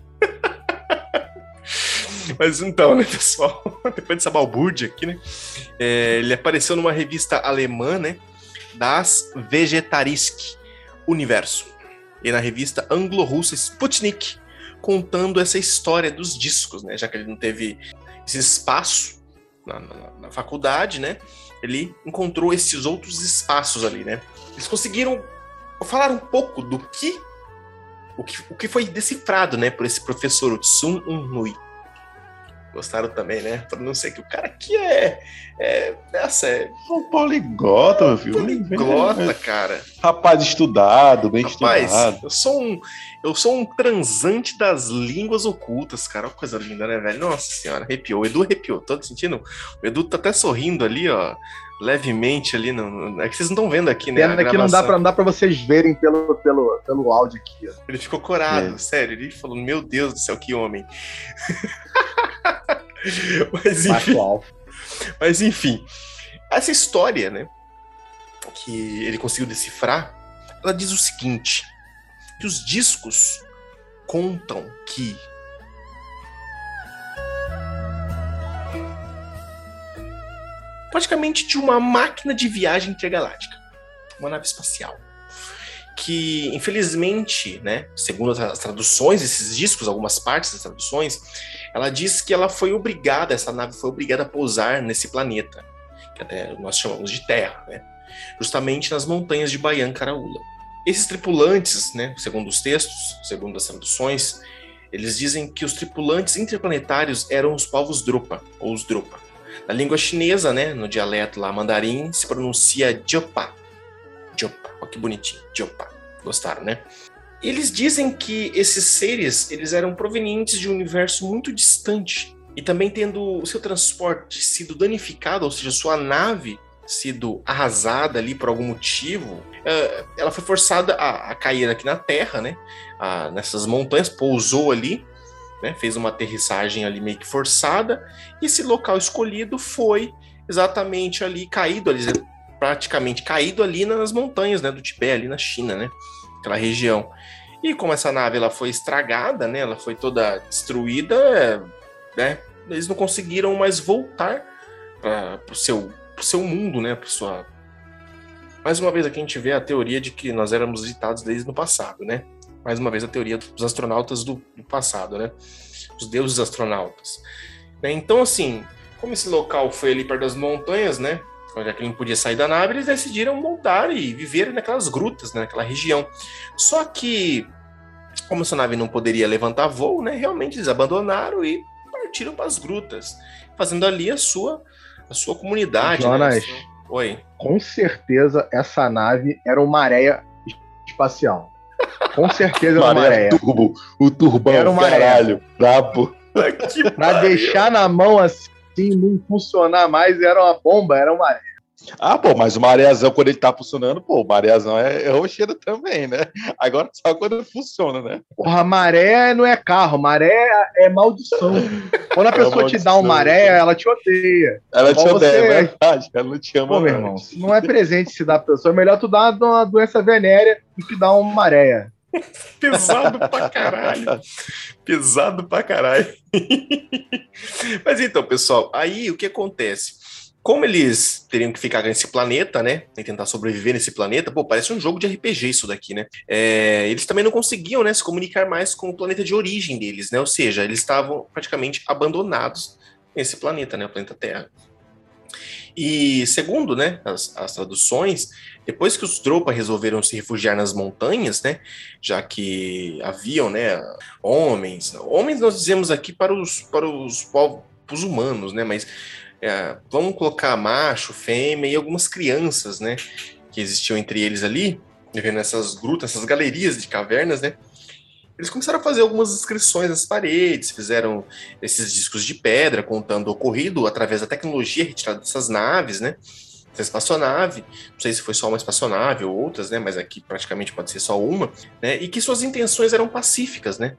Mas então, né, pessoal? Depois dessa balbúrdia aqui, né? É, ele apareceu numa revista alemã, né? Das Vegetarisk Universo. E na revista anglo-russa Sputnik, contando essa história dos discos, né? Já que ele não teve esse espaço na, na, na faculdade, né? Ele encontrou esses outros espaços ali, né? Eles conseguiram falar um pouco do que o que, o que foi decifrado, né, por esse professor Tsun Unui. Gostaram também, né? Pronunciei que o cara aqui é. É. Essa é. Um poliglota, meu filho. Poliglota, cara. Rapaz estudado, bem Rapaz, estudado. Eu sou um. Eu sou um transante das línguas ocultas, cara. Olha que coisa linda, né, velho? Nossa senhora, arrepiou. O Edu arrepiou. Tô sentindo. O Edu tá até sorrindo ali, ó levemente ali. No, é que vocês não estão vendo aqui, né? Pena que não dá, pra, não dá pra vocês verem pelo, pelo, pelo áudio aqui. Ó. Ele ficou corado, é. sério. Ele falou: Meu Deus do céu, que homem. mas, enfim, mas enfim, essa história, né? Que ele conseguiu decifrar, ela diz o seguinte: que os discos contam que praticamente de uma máquina de viagem intergaláctica, uma nave espacial. Que, infelizmente, né, segundo as traduções desses discos, algumas partes das traduções, ela diz que ela foi obrigada, essa nave foi obrigada a pousar nesse planeta, que até nós chamamos de Terra, né, justamente nas montanhas de Bayan Karaula. Esses tripulantes, né, segundo os textos, segundo as traduções, eles dizem que os tripulantes interplanetários eram os povos Drupa, ou os Drupa. Na língua chinesa, né, no dialeto lá mandarim, se pronuncia Jopa. Jopa, que bonitinho, Jopa. Gostaram, né? Eles dizem que esses seres, eles eram provenientes de um universo muito distante e também tendo o seu transporte sido danificado, ou seja, sua nave sido arrasada ali por algum motivo, eh, ela foi forçada a, cair aqui na Terra, né? nessas montanhas, pousou ali né, fez uma aterrissagem ali meio que forçada, e esse local escolhido foi exatamente ali caído ali, praticamente caído ali nas montanhas, né, do Tibete, ali na China, né, aquela região. E como essa nave ela foi estragada, né, ela foi toda destruída, né, eles não conseguiram mais voltar para o seu, pro seu mundo, né, para sua mais uma vez aqui a gente vê a teoria de que nós éramos visitados desde no passado, né? mais uma vez, a teoria dos astronautas do, do passado, né? Os deuses astronautas. Né? Então, assim, como esse local foi ali perto das montanhas, né? Já que ele não podia sair da nave, eles decidiram montar e viver naquelas grutas, né? naquela região. Só que, como essa nave não poderia levantar voo, né? Realmente eles abandonaram e partiram para as grutas, fazendo ali a sua, a sua comunidade. Né? Jonas, né? Oi. Com certeza essa nave era uma areia espacial. Com certeza era uma maré. Turbo, o turbão, era uma caralho, brabo. pra deixar na mão assim, não funcionar mais, era uma bomba, era uma maré. Ah, pô, mas o mareazão, quando ele tá funcionando, pô, o mareazão é, é rochedo também, né? Agora só quando funciona, né? Porra, maré não é carro, maré é maldição. Quando a é pessoa te dá um maré, ela te odeia. Ela te odeia, é verdade, ela não te ama. Pô, meu irmão, não é presente se dá pra pessoa, é melhor tu dar uma doença venérea do que dar uma maré. Pesado pra caralho. Pesado pra caralho. Mas então, pessoal, aí o que acontece? como eles teriam que ficar nesse planeta, né? E tentar sobreviver nesse planeta, pô, parece um jogo de RPG isso daqui, né? É, eles também não conseguiam, né, se comunicar mais com o planeta de origem deles, né? Ou seja, eles estavam praticamente abandonados nesse planeta, né? O planeta Terra. E segundo, né, as, as traduções, depois que os Dropa resolveram se refugiar nas montanhas, né, já que haviam, né, homens, homens nós dizemos aqui para os para os povos humanos, né, mas é, vamos colocar macho, fêmea e algumas crianças, né? Que existiam entre eles ali, vivendo nessas grutas, essas galerias de cavernas, né? Eles começaram a fazer algumas inscrições nas paredes, fizeram esses discos de pedra contando o ocorrido através da tecnologia retirada dessas naves, né? Essa espaçonave, não sei se foi só uma espaçonave ou outras, né? Mas aqui praticamente pode ser só uma, né? E que suas intenções eram pacíficas, né?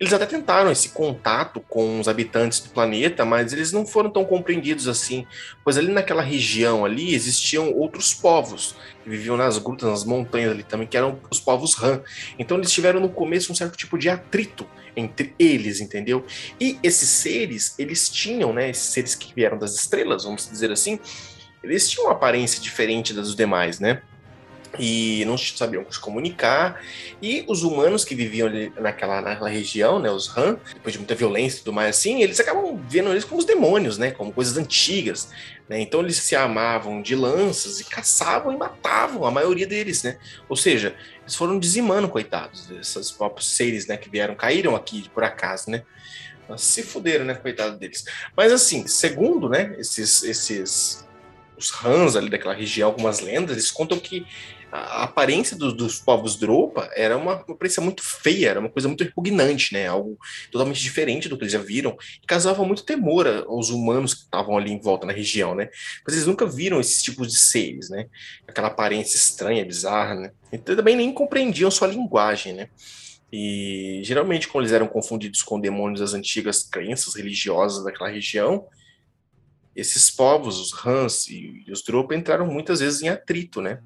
Eles até tentaram esse contato com os habitantes do planeta, mas eles não foram tão compreendidos assim, pois ali naquela região ali existiam outros povos que viviam nas grutas, nas montanhas ali também, que eram os povos Han. Então eles tiveram no começo um certo tipo de atrito entre eles, entendeu? E esses seres, eles tinham, né, esses seres que vieram das estrelas, vamos dizer assim, eles tinham uma aparência diferente das dos demais, né? E não sabiam se comunicar. E os humanos que viviam ali naquela, naquela região, né, os Han, depois de muita violência e tudo mais assim, eles acabam vendo eles como os demônios, né, como coisas antigas. Né? Então eles se amavam de lanças e caçavam e matavam a maioria deles, né? Ou seja, eles foram dizimando, coitados, esses próprios seres, né, que vieram, caíram aqui por acaso, né? se fuderam, né, coitado deles. Mas assim, segundo, né, esses, esses os Hans ali daquela região, algumas lendas, eles contam que a aparência do, dos povos Dropa era uma, uma aparência muito feia, era uma coisa muito repugnante, né? Algo totalmente diferente do que eles já viram, e causava muito temor aos humanos que estavam ali em volta na região, né? Mas eles nunca viram esses tipos de seres, né? Aquela aparência estranha, bizarra, né? Então também nem compreendiam sua linguagem, né? E geralmente, quando eles eram confundidos com demônios das antigas crenças religiosas daquela região, esses povos, os Hans e, e os Dropa, entraram muitas vezes em atrito, né?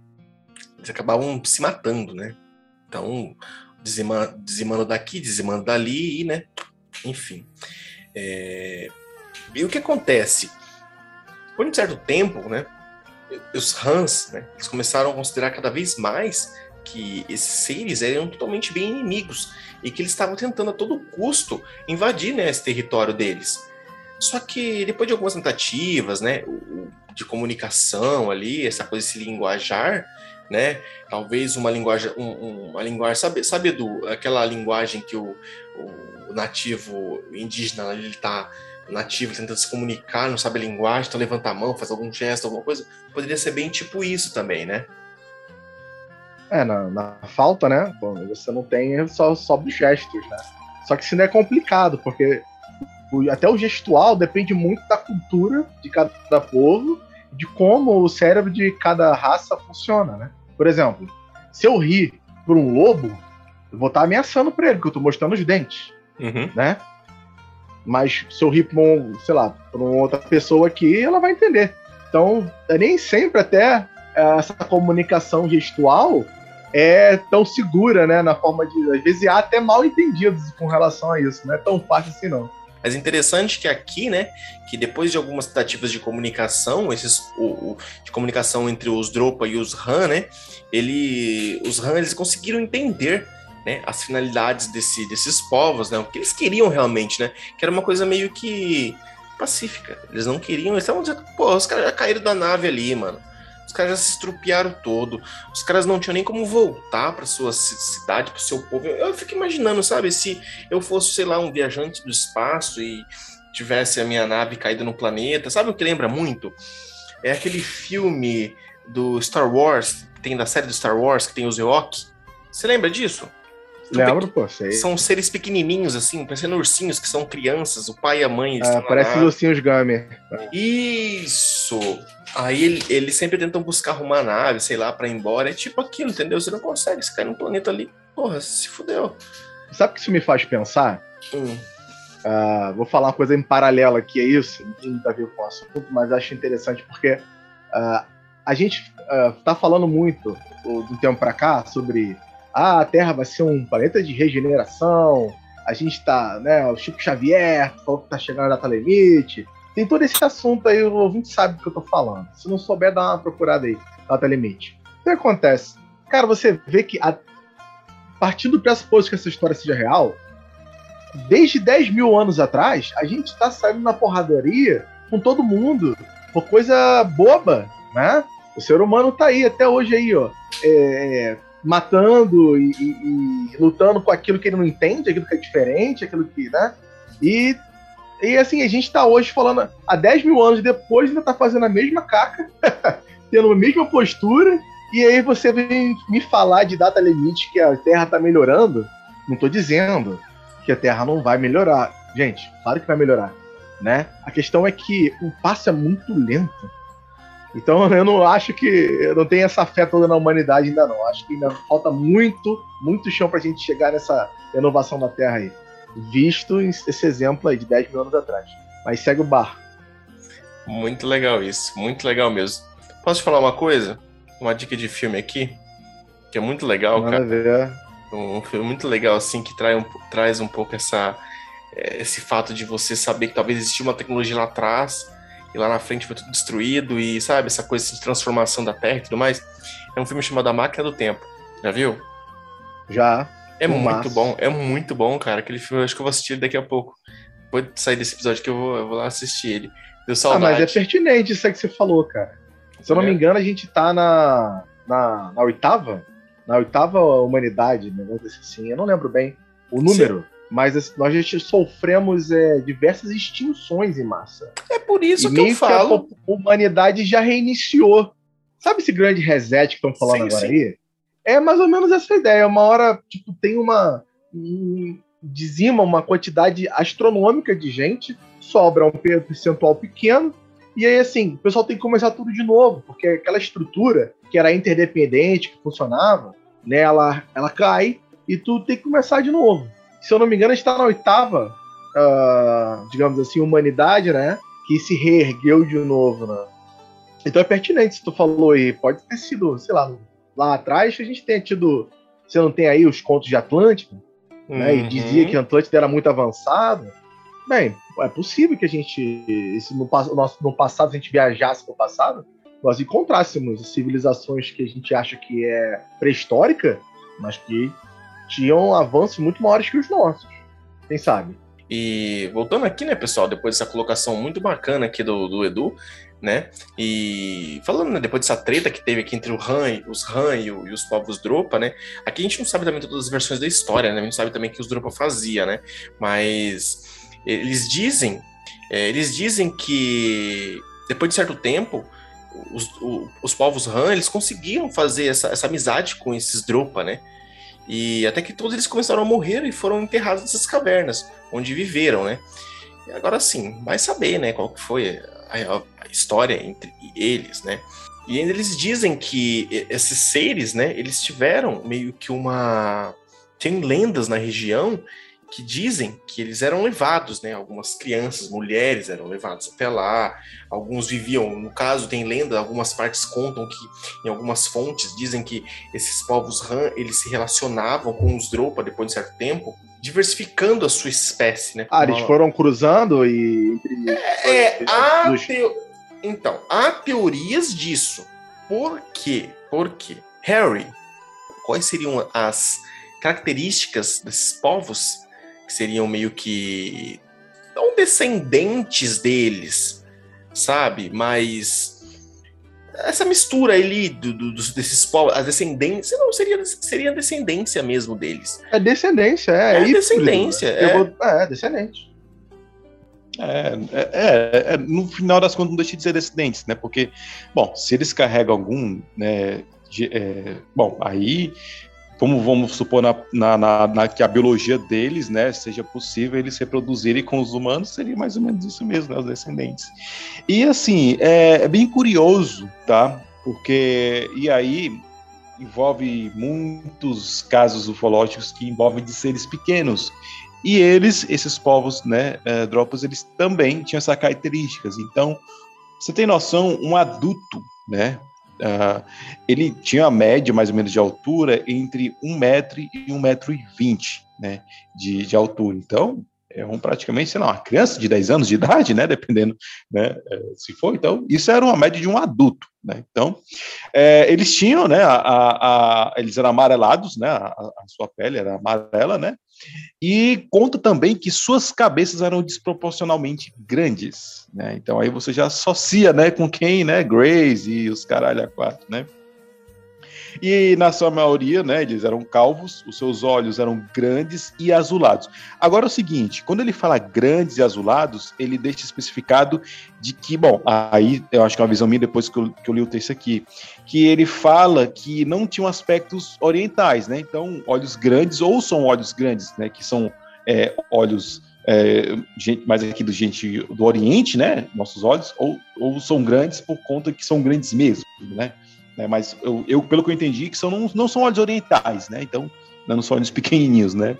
Eles acabavam se matando, né? Então, dizima, dizimando daqui, dizimando dali, e, né? Enfim. É... E o que acontece? Por um certo tempo, né? Os Hans, né? Eles começaram a considerar cada vez mais que esses seres eram totalmente bem inimigos e que eles estavam tentando a todo custo invadir né, esse território deles. Só que depois de algumas tentativas, né, de comunicação ali, essa coisa de se linguajar, né? Talvez uma linguagem, um, uma linguagem, sabe, sabe do, aquela linguagem que o, o nativo indígena ele está nativo tentando se comunicar, não sabe a linguagem, então levanta a mão, faz algum gesto, alguma coisa. Poderia ser bem tipo isso também, né? É, na, na falta, né? você não tem só, só gestos, né? Só que isso não é complicado, porque o, até o gestual depende muito da cultura de cada povo, de como o cérebro de cada raça funciona, né? Por exemplo, se eu rir por um lobo, eu vou estar ameaçando pra ele, porque eu tô mostrando os dentes, uhum. né? Mas se eu rir por um, sei lá, por uma outra pessoa aqui, ela vai entender. Então, é nem sempre até essa comunicação gestual é tão segura, né? Na forma de. Às vezes há até mal entendidos com relação a isso. Não é tão fácil assim, não. Mas interessante que aqui, né, que depois de algumas tentativas de comunicação, esses o, o, de comunicação entre os Dropa e os Han, né, ele, os Han eles conseguiram entender né, as finalidades desse, desses povos, né, o que eles queriam realmente, né, que era uma coisa meio que pacífica. Eles não queriam, eles estavam dizendo, pô, os caras já caíram da nave ali, mano. Os caras já se estrupiaram todo. Os caras não tinham nem como voltar para sua cidade, para o seu povo. Eu, eu fico imaginando, sabe, se eu fosse, sei lá, um viajante do espaço e tivesse a minha nave caída no planeta. Sabe o que lembra muito? É aquele filme do Star Wars, tem da série do Star Wars, que tem os Ewok. Você lembra disso? Lembro, pô, sei. São seres pequenininhos, assim, parecendo ursinhos, que são crianças, o pai e a mãe. Ah, parece os ursinhos Gamer. Isso! Aí ele, eles sempre tentam buscar arrumar a nave, sei lá, para ir embora. É tipo aquilo, entendeu? Você não consegue, você cai num planeta ali, porra, se fudeu. Sabe o que isso me faz pensar? Hum. Uh, vou falar uma coisa em paralelo aqui, é isso, não tem muito a ver com o assunto, mas acho interessante porque uh, a gente uh, tá falando muito do tempo para cá sobre ah, a Terra vai ser um planeta de regeneração, a gente tá, né, o Chico Xavier falou que tá chegando a data limite, tem todo esse assunto aí, o ouvinte sabe do que eu tô falando. Se não souber, dá uma procurada aí, data limite. O que acontece? Cara, você vê que a partir do pressuposto que essa história seja real, desde 10 mil anos atrás, a gente tá saindo na porradaria com todo mundo por coisa boba, né? O ser humano tá aí até hoje aí, ó. É, matando e, e, e, lutando com aquilo que ele não entende, aquilo que é diferente, aquilo que, né? E, e assim, a gente tá hoje falando, há 10 mil anos depois, ainda tá fazendo a mesma caca, tendo a mesma postura, e aí você vem me falar de data limite que a Terra tá melhorando. Não tô dizendo que a Terra não vai melhorar. Gente, claro que vai melhorar, né? A questão é que o passo é muito lento. Então eu não acho que eu não tenho essa fé toda na humanidade ainda não. Acho que ainda falta muito, muito chão para a gente chegar nessa renovação da Terra aí. Visto esse exemplo aí de 10 mil anos atrás. Mas segue o bar. Muito legal isso, muito legal mesmo. Posso te falar uma coisa? Uma dica de filme aqui, que é muito legal, Manda cara. Ver. Um filme muito legal, assim, que trai um, traz um pouco essa, eh, esse fato de você saber que talvez existia uma tecnologia lá atrás e lá na frente foi tudo destruído e, sabe, essa coisa de transformação da Terra e tudo mais. É um filme chamado A Máquina do Tempo. Já viu? Já. É muito massa. bom, é muito bom, cara. Aquele filme, eu acho que eu vou assistir ele daqui a pouco. Depois de sair desse episódio que eu vou, eu vou lá assistir ele. Deu saudade. Ah, mas é pertinente isso aí que você falou, cara. Se eu não é. me engano, a gente tá na, na, na oitava? Na oitava humanidade, negócio assim. Eu não lembro bem o número. Sim. Mas nós já sofremos é, diversas extinções em massa. É por isso e que eu falo. Que a humanidade já reiniciou. Sabe esse grande reset que estão falando sim, agora sim. aí? É mais ou menos essa ideia. Uma hora, tipo, tem uma. Um, dizima uma quantidade astronômica de gente, sobra um percentual pequeno, e aí, assim, o pessoal tem que começar tudo de novo, porque aquela estrutura que era interdependente, que funcionava, né, ela, ela cai e tudo tem que começar de novo. Se eu não me engano, a gente está na oitava, uh, digamos assim, humanidade, né, que se reergueu de novo, né? Então é pertinente se tu falou aí, pode ter sido, sei lá, lá atrás a gente tenha tido, você não tem aí os contos de Atlântica, uhum. né, e dizia que Atlântida era muito avançado, bem, é possível que a gente, no, nosso, no passado, a gente viajasse no passado, nós encontrássemos civilizações que a gente acha que é pré-histórica, mas que tinham avanços muito maiores que os nossos. Quem sabe? E voltando aqui, né, pessoal, depois dessa colocação muito bacana aqui do, do Edu, né? E falando né, depois dessa treta que teve aqui entre o Han, os Han e, o, e, os povos Dropa, né? Aqui a gente não sabe também todas as versões da história, né? A gente sabe também que os Dropa fazia, né? Mas eles dizem, é, eles dizem que depois de certo tempo, os, o, os povos Han, eles conseguiam fazer essa, essa amizade com esses Dropa, né? E até que todos eles começaram a morrer e foram enterrados nessas cavernas, onde viveram, né? E agora sim, vai saber, né, qual que foi a, a, história entre eles, né? E ainda eles dizem que esses seres, né, eles tiveram meio que uma... Tem lendas na região que dizem que eles eram levados, né? Algumas crianças, mulheres eram levadas até lá. Alguns viviam, no caso tem lenda, algumas partes contam que em algumas fontes dizem que esses povos Han eles se relacionavam com os Dropa depois de certo tempo, diversificando a sua espécie, né? Ah, eles foram cruzando e é, é há teo... então há teorias disso. Por quê? Porque Harry, quais seriam as características desses povos que seriam meio que não descendentes deles, sabe? Mas essa mistura ali do, do, desses povos, as descendências, não, seria, seria a descendência mesmo deles. É descendência, é. É, é descendência. É. Vou, é, descendente. É, é, é, é, no final das contas não deixa de ser descendentes, né? Porque, bom, se eles carregam algum, né, de, é, bom, aí como vamos supor na, na, na, na, que a biologia deles, né, seja possível eles reproduzirem com os humanos, seria mais ou menos isso mesmo, né, os descendentes. E assim, é, é bem curioso, tá? Porque, e aí, envolve muitos casos ufológicos que envolvem de seres pequenos. E eles, esses povos, né, é, Dropos, eles também tinham essas características. Então, você tem noção, um adulto, né, Uh, ele tinha a média, mais ou menos, de altura entre um metro e um metro e vinte, né, de, de altura. Então, é um praticamente, sei lá, uma criança de 10 anos de idade, né, dependendo, né, é, se for, então, isso era uma média de um adulto, né, então, é, eles tinham, né, a, a, a, eles eram amarelados, né, a, a, sua pele era amarela, né, e conta também que suas cabeças eram desproporcionalmente grandes, né? Então aí você já associa, né, com quem, né, Grace e os caralho a quatro, né? E na sua maioria, né, eles eram calvos, os seus olhos eram grandes e azulados. Agora é o seguinte, quando ele fala grandes e azulados, ele deixa especificado de que, bom, aí eu acho que é uma visão minha depois que eu, que eu li o texto aqui, que ele fala que não tinham aspectos orientais, né? Então, olhos grandes ou são olhos grandes, né, que são é, olhos é, gente, mais aqui do gente do Oriente, né? Nossos olhos, ou, ou são grandes por conta que são grandes mesmo, né? Né? Mas eu, eu, pelo que eu entendi, que são, não, não são olhos orientais, né? Então, não são olhos pequenininhos, né?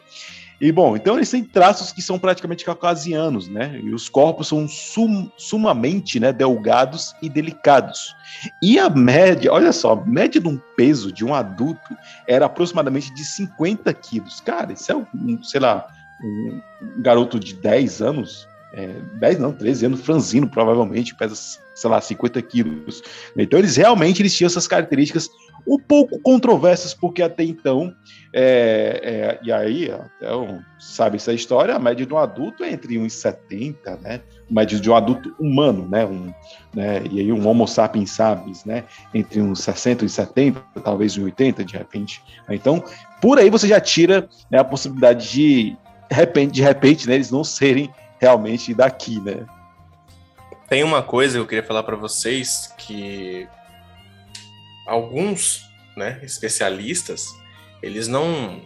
E bom, então eles têm traços que são praticamente caucasianos, né? E os corpos são sum, sumamente né, delgados e delicados. E a média, olha só, a média de um peso de um adulto era aproximadamente de 50 quilos. Cara, isso é, um, sei lá, um garoto de 10 anos, é, 10 não, 13 anos, franzino, provavelmente, pesa, sei lá, 50 quilos. Então, eles realmente eles tinham essas características um pouco controversas, porque até então, é, é, e aí, um, sabe essa história, a média de um adulto é entre 1,70, né? A média de um adulto humano, né? Um, né? E aí um homo sapiens sapiens, né? Entre uns 60 e 70, talvez 1,80 de repente. Então, por aí você já tira né, a possibilidade de de repente, de repente, né, eles não serem realmente daqui, né? Tem uma coisa que eu queria falar para vocês que alguns, né, especialistas, eles não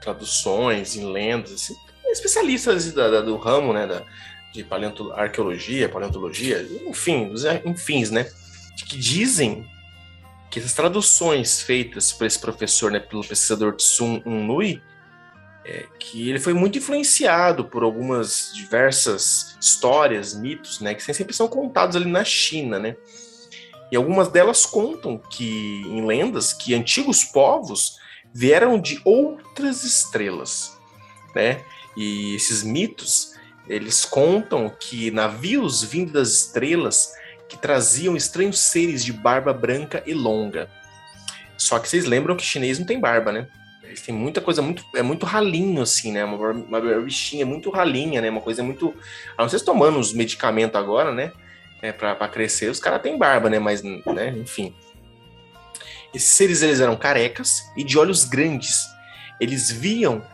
traduções em lendas, assim, especialistas da, da, do ramo, né, da, de paleonto, arqueologia, paleontologia, enfim, enfim, né, que dizem que essas traduções feitas por esse professor, né, pelo pesquisador Tsun Nui, é, que ele foi muito influenciado por algumas diversas histórias, mitos, né, que sempre são contados ali na China, né? E algumas delas contam que, em lendas, que antigos povos vieram de outras estrelas, né? E esses mitos, eles contam que navios vindos das estrelas que traziam estranhos seres de barba branca e longa. Só que vocês lembram que chinês não tem barba, né? Eles têm muita coisa muito. É muito ralinho, assim, né? Uma, uma bichinha muito ralinha, né? Uma coisa muito. A não ser se tomando os medicamentos agora, né? É, pra crescer, os caras têm barba, né? Mas, né? Enfim. Esses seres eles eram carecas e de olhos grandes. Eles viam,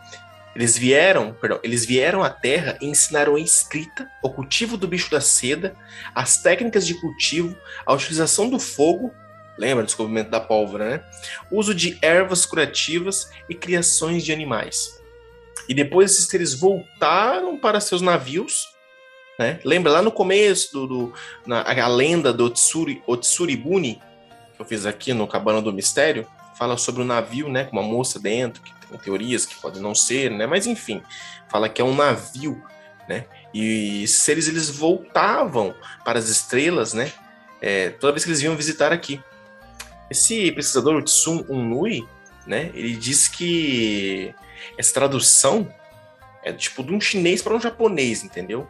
eles vieram, perdão, eles vieram à Terra e ensinaram a escrita, o cultivo do bicho da seda, as técnicas de cultivo, a utilização do fogo Lembra do descobrimento da pólvora, né? Uso de ervas curativas e criações de animais. E depois esses seres voltaram para seus navios, né? Lembra lá no começo do, do na, a lenda do Otsuri, Otsuribuni, que eu fiz aqui no Cabana do Mistério, fala sobre o navio, né, com uma moça dentro, que tem teorias que podem não ser, né? Mas enfim, fala que é um navio, né? E esses seres eles voltavam para as estrelas, né? É, toda vez que eles vinham visitar aqui. Esse pesquisador, o Tsun Unui, né, ele diz que essa tradução é tipo de um chinês para um japonês, entendeu?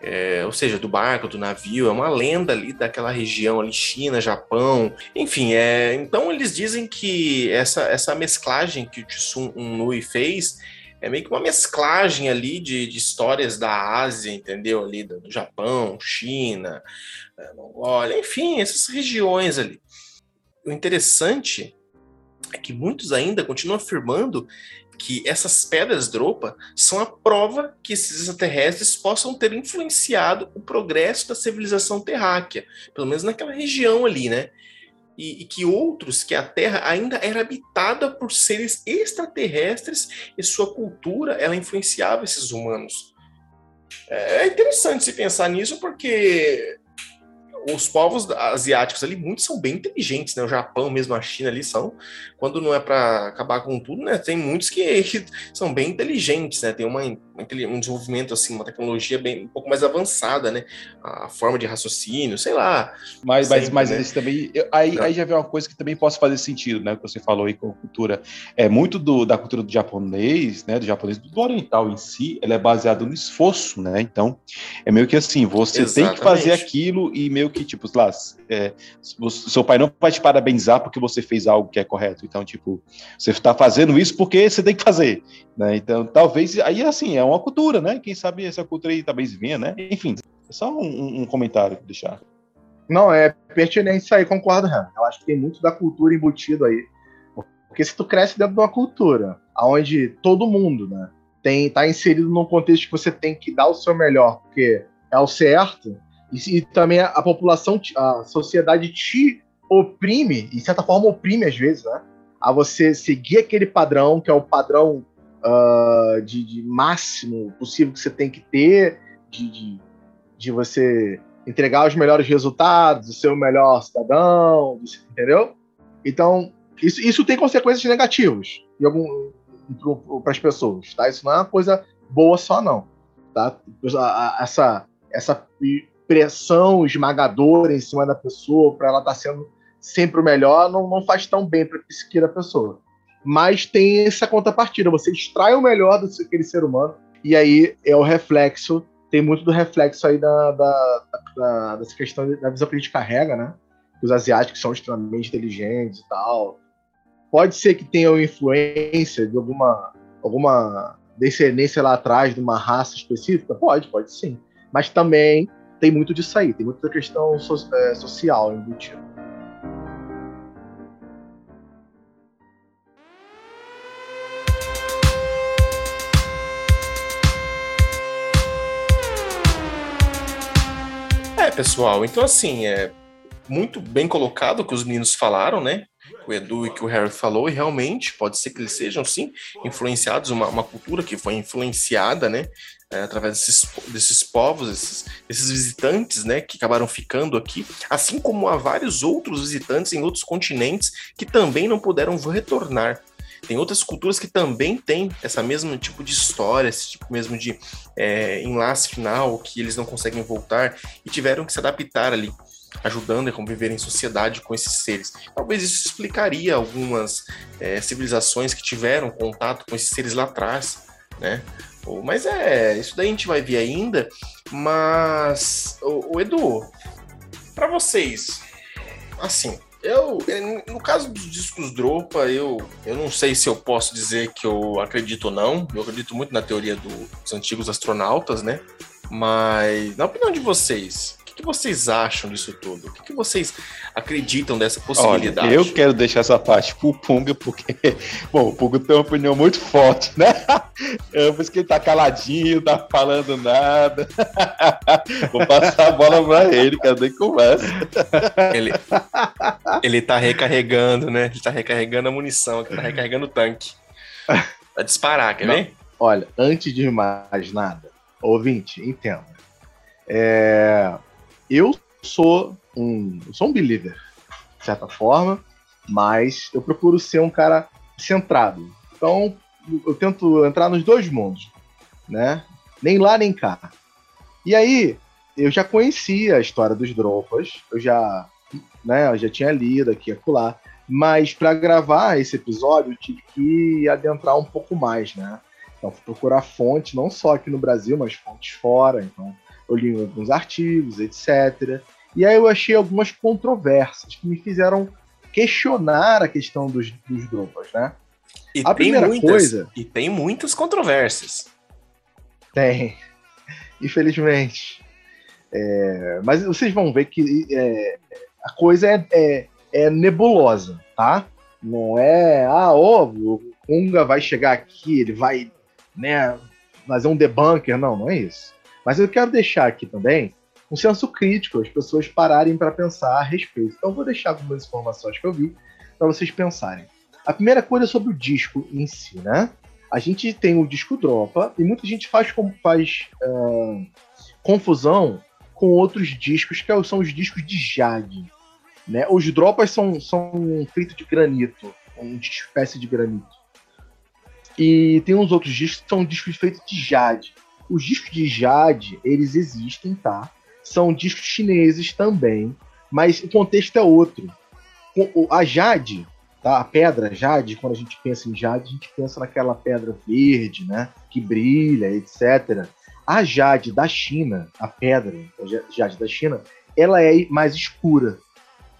É, ou seja, do barco, do navio, é uma lenda ali daquela região ali, China, Japão, enfim, é, então eles dizem que essa, essa mesclagem que o Tsun Unui fez é meio que uma mesclagem ali de, de histórias da Ásia, entendeu? Ali do, do Japão, China, Mongólia, enfim, essas regiões ali o interessante é que muitos ainda continuam afirmando que essas pedras dropa são a prova que esses extraterrestres possam ter influenciado o progresso da civilização terráquea, pelo menos naquela região ali, né? E, e, que outros, que a Terra ainda era habitada por seres extraterrestres e sua cultura ela influenciava esses humanos. É interessante se pensar nisso porque os povos asiáticos ali, muitos são bem inteligentes, né? O Japão, mesmo a China ali são, quando não é para acabar com tudo, né? Tem muitos que, são bem inteligentes, né? Tem uma, um desenvolvimento, assim, uma tecnologia bem um pouco mais avançada, né? A forma de raciocínio, sei lá. Mas, sempre, mas, mas né? também, aí, aí já vem uma coisa que também possa fazer sentido, né? Que você falou aí com a cultura. É muito do, da cultura do japonês, né? Do japonês, do oriental em si, ela é baseada no esforço, né? Então, é meio que assim, você Exatamente. tem que fazer aquilo e meio que, tipo, lá, é, seu pai não vai te parabenizar porque você fez algo que é correto. Então, tipo, você está fazendo isso porque você tem que fazer, né? Então, talvez, aí assim, é uma cultura, né? Quem sabe essa cultura aí talvez venha, né? Enfim, é só um, um comentário para deixar. Não, é pertinente isso aí, concordo, Renan. Eu acho que tem muito da cultura embutido aí Porque se tu cresce dentro de uma cultura onde todo mundo, né, tem tá inserido num contexto que você tem que dar o seu melhor, porque é o certo, e, e também a, a, população, a sociedade te oprime, e de certa forma oprime às vezes, né? A você seguir aquele padrão, que é o padrão uh, de, de, máximo possível que você tem que ter, de, de, de você entregar os melhores resultados, ser o melhor cidadão, entendeu? Então, isso, isso tem consequências negativas para as pessoas, tá? Isso não é uma coisa boa só, não. Tá? Essa, essa pressão esmagadora em cima da pessoa para ela estar tá sendo sempre o melhor não, não faz tão bem para a psique da pessoa. Mas tem essa contrapartida, você extrai o melhor daquele ser humano e aí é o reflexo, tem muito do reflexo aí da, da, da dessa questão da visão que a gente carrega, né? Os asiáticos são extremamente inteligentes e tal. Pode ser que tenham influência de alguma, alguma descendência lá atrás de uma raça específica? Pode, pode sim. Mas também tem muito disso aí, tem muita questão so, é, social embutida. Pessoal, então assim, é muito bem colocado o que os meninos falaram, né? O Edu e que o Harry falou, e realmente pode ser que eles sejam, sim, influenciados, uma, uma cultura que foi influenciada, né? É, através desses, desses povos, esses, esses visitantes, né, que acabaram ficando aqui, assim como há vários outros visitantes em outros continentes que também não puderam retornar. Tem outras culturas que também têm essa mesmo tipo de história, esse tipo mesmo de é, enlace final, que eles não conseguem voltar e tiveram que se adaptar ali ajudando a conviver em sociedade com esses seres. Talvez isso explicaria algumas é, civilizações que tiveram contato com esses seres lá atrás, né? Mas é, isso daí a gente vai ver ainda. Mas, o, o Edu, para vocês, assim, eu, no caso dos discos Dropa, eu, eu não sei se eu posso dizer que eu acredito ou não. Eu acredito muito na teoria do, dos antigos astronautas, né? Mas, na opinião de vocês, que vocês acham disso tudo? O que, que vocês acreditam dessa possibilidade? Olha, eu quero deixar essa parte pro Punga, porque, bom, o Punga tem uma opinião muito forte, né? Eu penso que ele tá caladinho, tá falando nada. Vou passar a bola pra ele, quero nem conversa. Ele, ele tá recarregando, né? Ele tá recarregando a munição, ele tá recarregando o tanque. Vai disparar, quer Não. ver? Olha, antes de mais nada, ouvinte, entenda. É, eu sou um, eu sou um believer, de certa forma, mas eu procuro ser um cara centrado. Então, eu tento entrar nos dois mundos, né? Nem lá nem cá. E aí, eu já conhecia a história dos Dropas, eu já, né, eu já tinha lido aqui e acolá, mas para gravar esse episódio eu tive que adentrar um pouco mais, né? Então, fui procurar fontes, não só aqui no Brasil, mas fontes fora. Então, eu li alguns artigos, etc. E aí eu achei algumas controvérsias que me fizeram questionar a questão dos, dos dropas, né? E a primeira muitas, coisa. E tem muitas controvérsias. Tem. Infelizmente. É, mas vocês vão ver que é, a coisa é, é, é, nebulosa, tá? Não é, ah, ó, o Kunga vai chegar aqui, ele vai né, fazer um debunker. Não, não é isso. Mas eu quero deixar aqui também um senso crítico, as pessoas pararem para pensar a respeito. Então, vou deixar algumas informações que eu vi para vocês pensarem. A primeira coisa é sobre o disco em si, né? A gente tem o disco Dropa e muita gente faz, faz uh, confusão com outros discos que são os discos de Jade. Né? Os Dropas são, são feitos de granito, uma espécie de granito. E tem uns outros discos que são discos feitos de Jade. Os discos de Jade, eles existem, tá? São discos chineses também, mas o contexto é outro. A Jade, tá? A pedra Jade, quando a gente pensa em Jade, a gente pensa naquela pedra verde, né? Que brilha, etc. A Jade da China, a pedra a Jade da China, ela é mais escura.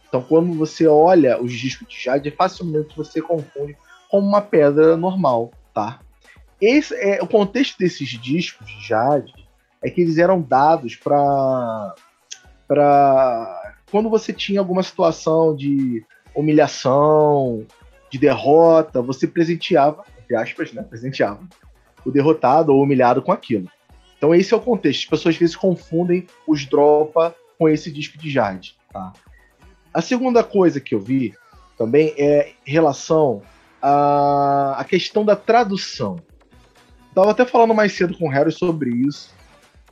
Então, quando você olha os discos de Jade, facilmente você confunde com uma pedra normal, tá? Esse é o contexto desses discos de Jade é que eles eram dados para para quando você tinha alguma situação de humilhação de derrota, você presenteava, entre aspas, né? Presenteava o derrotado ou humilhado com aquilo. Então esse é o contexto. As pessoas às vezes confundem os dropa com esse disco de Jade. Tá? A segunda coisa que eu vi também é em relação à, à questão da tradução. Estava até falando mais cedo com o Harry sobre isso.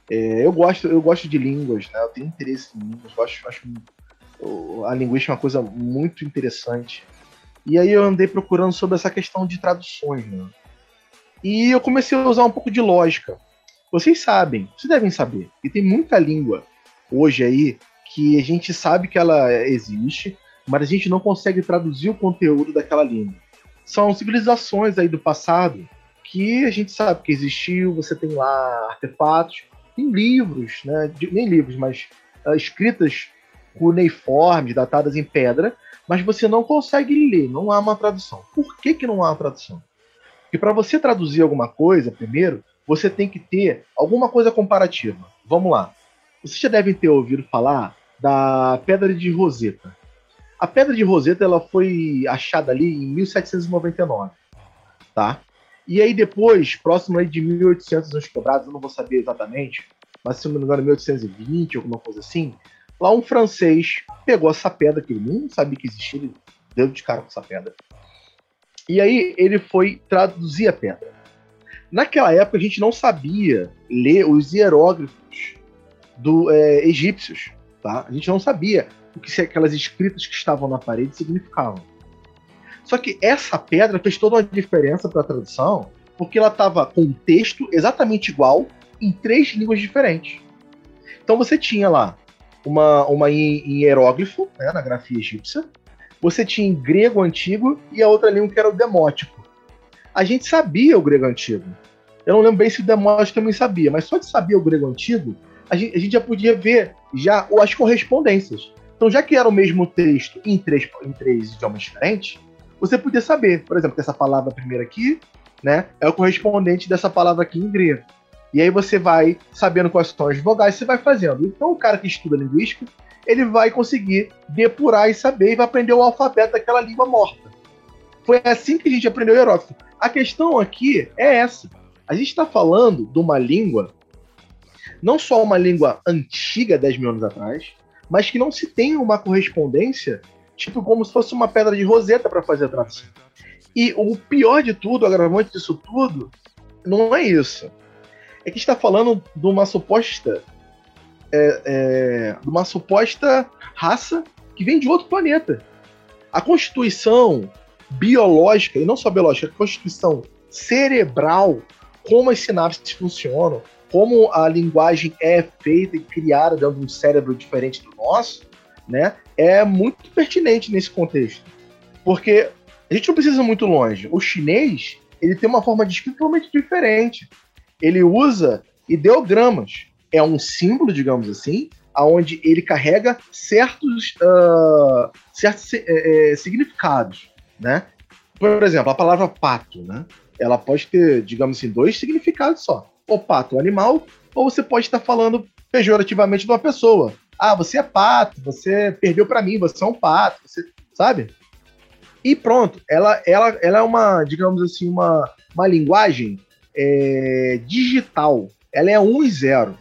É, eu, gosto, eu gosto de línguas, né? eu tenho interesse em línguas, eu acho, acho a linguística é uma coisa muito interessante. E aí eu andei procurando sobre essa questão de traduções. Né? E eu comecei a usar um pouco de lógica. Vocês sabem, vocês devem saber, que tem muita língua hoje aí que a gente sabe que ela existe, mas a gente não consegue traduzir o conteúdo daquela língua. São civilizações aí do passado que a gente sabe que existiu, você tem lá artefatos, tem livros, né, nem livros, mas uh, escritas cuneiformes, datadas em pedra, mas você não consegue ler, não há uma tradução. Por que, que não há uma tradução? Porque para você traduzir alguma coisa, primeiro, você tem que ter alguma coisa comparativa. Vamos lá. Vocês já devem ter ouvido falar da Pedra de Roseta. A Pedra de Roseta ela foi achada ali em 1799, tá? E aí depois, próximo aí de 1800 anos quebrados, eu não vou saber exatamente, mas se não me engano 1820, alguma coisa assim, lá um francês pegou essa pedra que ele não sabia que existia, ele deu de cara com essa pedra. E aí ele foi traduzir a pedra. Naquela época a gente não sabia ler os hieróglifos do é, egípcios, tá? A gente não sabia o que aquelas escritas que estavam na parede significavam. Só que essa pedra fez toda uma diferença para a tradução, porque ela estava com um texto exatamente igual em três línguas diferentes. Então você tinha lá uma, uma em, em hieróglifo, né, na grafia egípcia, você tinha em grego antigo e a outra língua que era o demótico a gente sabia o grego antigo. Eu não lembro bem se o Demóstenes também sabia, mas só de saber o grego antigo, a gente, a gente já podia ver já as correspondências. Então, já que era o mesmo texto em três, em três idiomas diferentes, você podia saber, por exemplo, que essa palavra primeira aqui, né, é o correspondente dessa palavra aqui em grego. E aí você vai sabendo quais são as vogais, você vai fazendo. Então, o cara que estuda linguística, ele vai conseguir depurar e saber e vai aprender o alfabeto daquela língua morta. Foi assim que a gente aprendeu o hieróglifo. A questão aqui é essa. A gente está falando de uma língua, não só uma língua antiga, 10 mil anos atrás, mas que não se tem uma correspondência, tipo como se fosse uma pedra de roseta para fazer a tradução. E o pior de tudo, o agravante disso tudo, não é isso. É que está falando de uma suposta. É, é, de uma suposta raça que vem de outro planeta. A Constituição biológica, e não só biológica, a constituição cerebral, como as sinapses funcionam, como a linguagem é feita e criada dentro de um cérebro diferente do nosso, né, é muito pertinente nesse contexto. Porque a gente não precisa muito longe. O chinês, ele tem uma forma de escrita totalmente diferente. Ele usa ideogramas. É um símbolo, digamos assim, aonde ele carrega certos, uh, certos uh, significados né? Por exemplo, a palavra pato, né? Ela pode ter, digamos assim, dois significados só. O pato, animal, ou você pode estar falando pejorativamente de uma pessoa. Ah, você é pato, você perdeu para mim, você é um pato, você, sabe? E pronto, ela, ela, ela é uma, digamos assim, uma, uma linguagem é, digital. Ela é 1 e 0,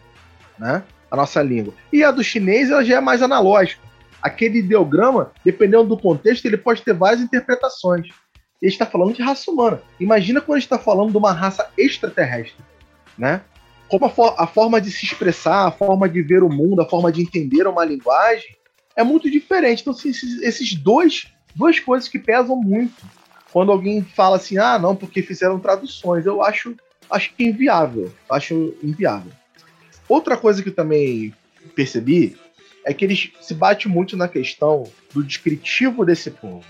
né? A nossa língua. E a do chinês, ela já é mais analógica aquele ideograma, dependendo do contexto, ele pode ter várias interpretações. Ele está falando de raça humana. Imagina quando está falando de uma raça extraterrestre, né? Como a, for a, forma de se expressar, a forma de ver o mundo, a forma de entender uma linguagem é muito diferente. Então, assim, esses, esses dois, duas coisas que pesam muito. Quando alguém fala assim, ah, não, porque fizeram traduções, eu acho, acho inviável. Acho inviável. Outra coisa que eu também percebi é que eles se bate muito na questão do descritivo desse povo.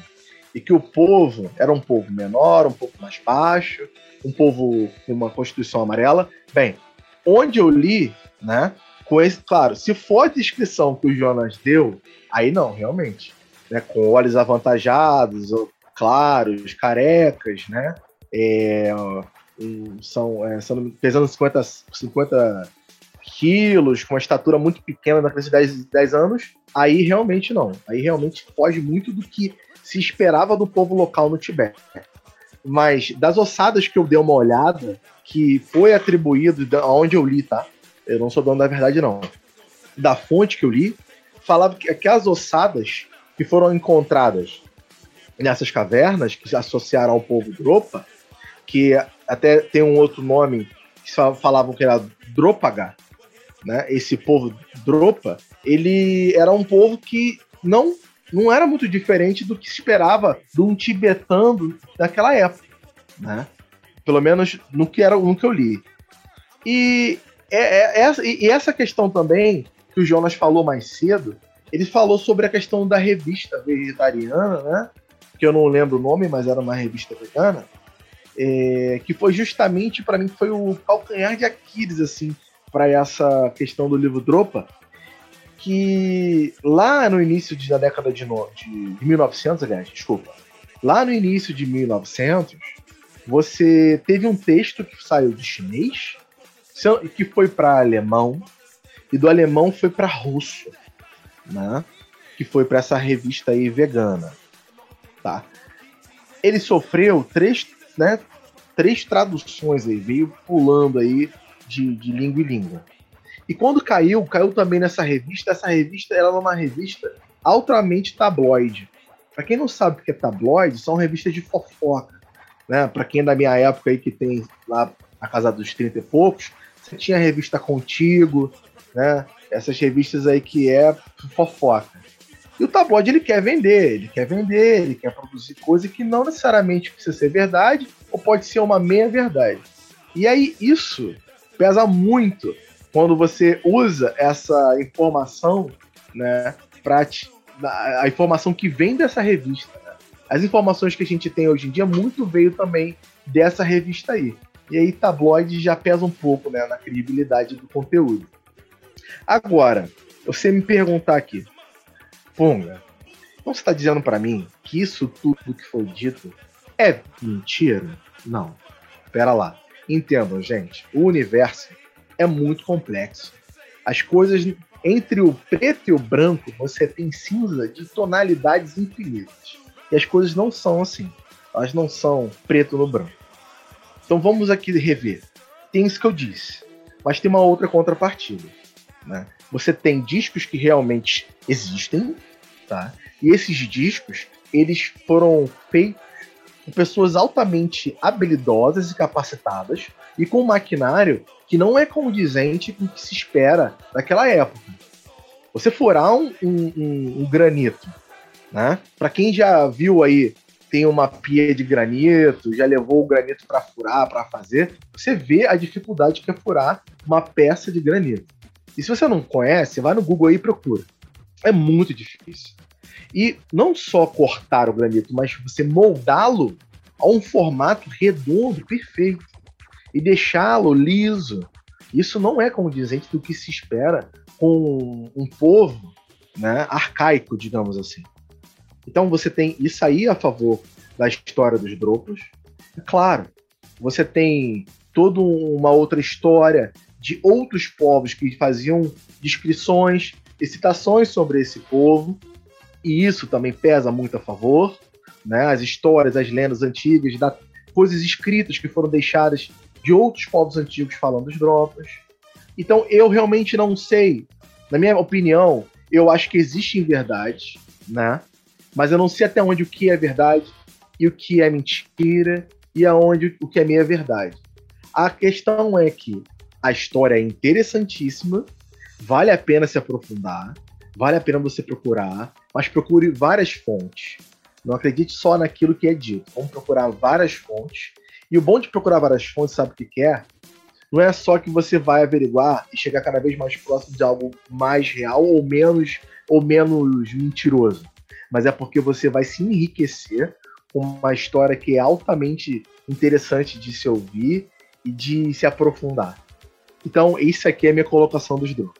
E que o povo era um povo menor, um pouco mais baixo, um povo com uma constituição amarela. Bem, onde eu li, né? Com esse, claro, se for a descrição que o Jonas deu, aí não, realmente. Né, com olhos avantajados, claros, carecas, né? É, são, é, são pesando 50, 50 quilos, com uma estatura muito pequena na criança de 10, 10 anos, aí realmente não. Aí realmente foge muito do que se esperava do povo local no Tibete. Mas das ossadas que eu dei uma olhada, que foi atribuído, aonde eu li, tá? Eu não sou dono da verdade, não. Da fonte que eu li, falava que aquelas ossadas que foram encontradas nessas cavernas, que se associaram ao povo Dropa, que até tem um outro nome que falavam que era Dropaga, né? Esse povo Dropa, ele era um povo que não não era muito diferente do que se esperava de um tibetano daquela época, né? Pelo menos no que era no que eu li. E, é, é, é, e essa questão também que o Jonas falou mais cedo, ele falou sobre a questão da revista vegetariana, né? Que eu não lembro o nome, mas era uma revista vegana. É, que foi justamente para mim foi o calcanhar de Aquiles assim para essa questão do livro Dropa, que lá no início da década de, no, de, de 1900, aliás, desculpa, lá no início de 1900, você teve um texto que saiu de chinês, que foi para alemão, e do alemão foi para russo, né? Que foi para essa revista aí vegana, tá? Ele sofreu três, né? Três traduções aí, veio pulando aí de, de língua em língua. E quando caiu, caiu também nessa revista. Essa revista era é uma revista altamente tabloide. Para quem não sabe o que é tabloide, são revistas de fofoca. Né? Para quem é da minha época aí que tem lá a casa dos 30 e poucos, você tinha a revista Contigo, né? Essas revistas aí que é fofoca. E o tabloide ele quer vender, ele quer vender, ele quer produzir coisa que não necessariamente precisa ser verdade ou pode ser uma meia verdade. E aí isso pesa muito quando você usa essa informação, né, para a informação que vem dessa revista. Né? As informações que a gente tem hoje em dia muito veio também dessa revista aí. E aí tabloide já pesa um pouco, né, na credibilidade do conteúdo. Agora, você me perguntar aqui, Ponga, então você está dizendo para mim que isso tudo que foi dito é mentira? Não. Pera lá. Entendam, gente. O universo é muito complexo. As coisas entre o preto e o branco, você tem cinza de tonalidades infinitas. E as coisas não são assim. Elas não são preto no branco. Então vamos aqui rever. Tem isso que eu disse, mas tem uma outra contrapartida. Né? Você tem discos que realmente existem, tá? E esses discos, eles foram feitos com pessoas altamente habilidosas e capacitadas e com um maquinário que não é condizente com o que se espera daquela época. Você furar um, um, um, um granito, né? Para quem já viu aí, tem uma pia de granito, já levou o granito para furar, para fazer, você vê a dificuldade que é furar uma peça de granito. E se você não conhece, vai no Google aí e procura. É muito difícil. E não só cortar o granito, mas você moldá-lo a um formato redondo, perfeito, e deixá-lo liso. Isso não é condizente do que se espera com um povo né, arcaico, digamos assim. Então você tem isso aí a favor da história dos Dropos. Claro, você tem toda uma outra história de outros povos que faziam descrições e citações sobre esse povo, e isso também pesa muito a favor né? As histórias, as lendas antigas, da, coisas escritas que foram deixadas de outros povos antigos falando dos dropas. Então eu realmente não sei, na minha opinião, eu acho que existem verdades, né? Mas eu não sei até onde o que é verdade e o que é mentira e aonde o que é meia verdade. A questão é que a história é interessantíssima, vale a pena se aprofundar, vale a pena você procurar, mas procure várias fontes. Não acredite só naquilo que é dito. Vamos procurar várias fontes. E o bom de procurar várias fontes, sabe o que quer? É? Não é só que você vai averiguar e chegar cada vez mais próximo de algo mais real ou menos ou menos mentiroso, mas é porque você vai se enriquecer com uma história que é altamente interessante de se ouvir e de se aprofundar. Então, isso aqui é a minha colocação dos dois.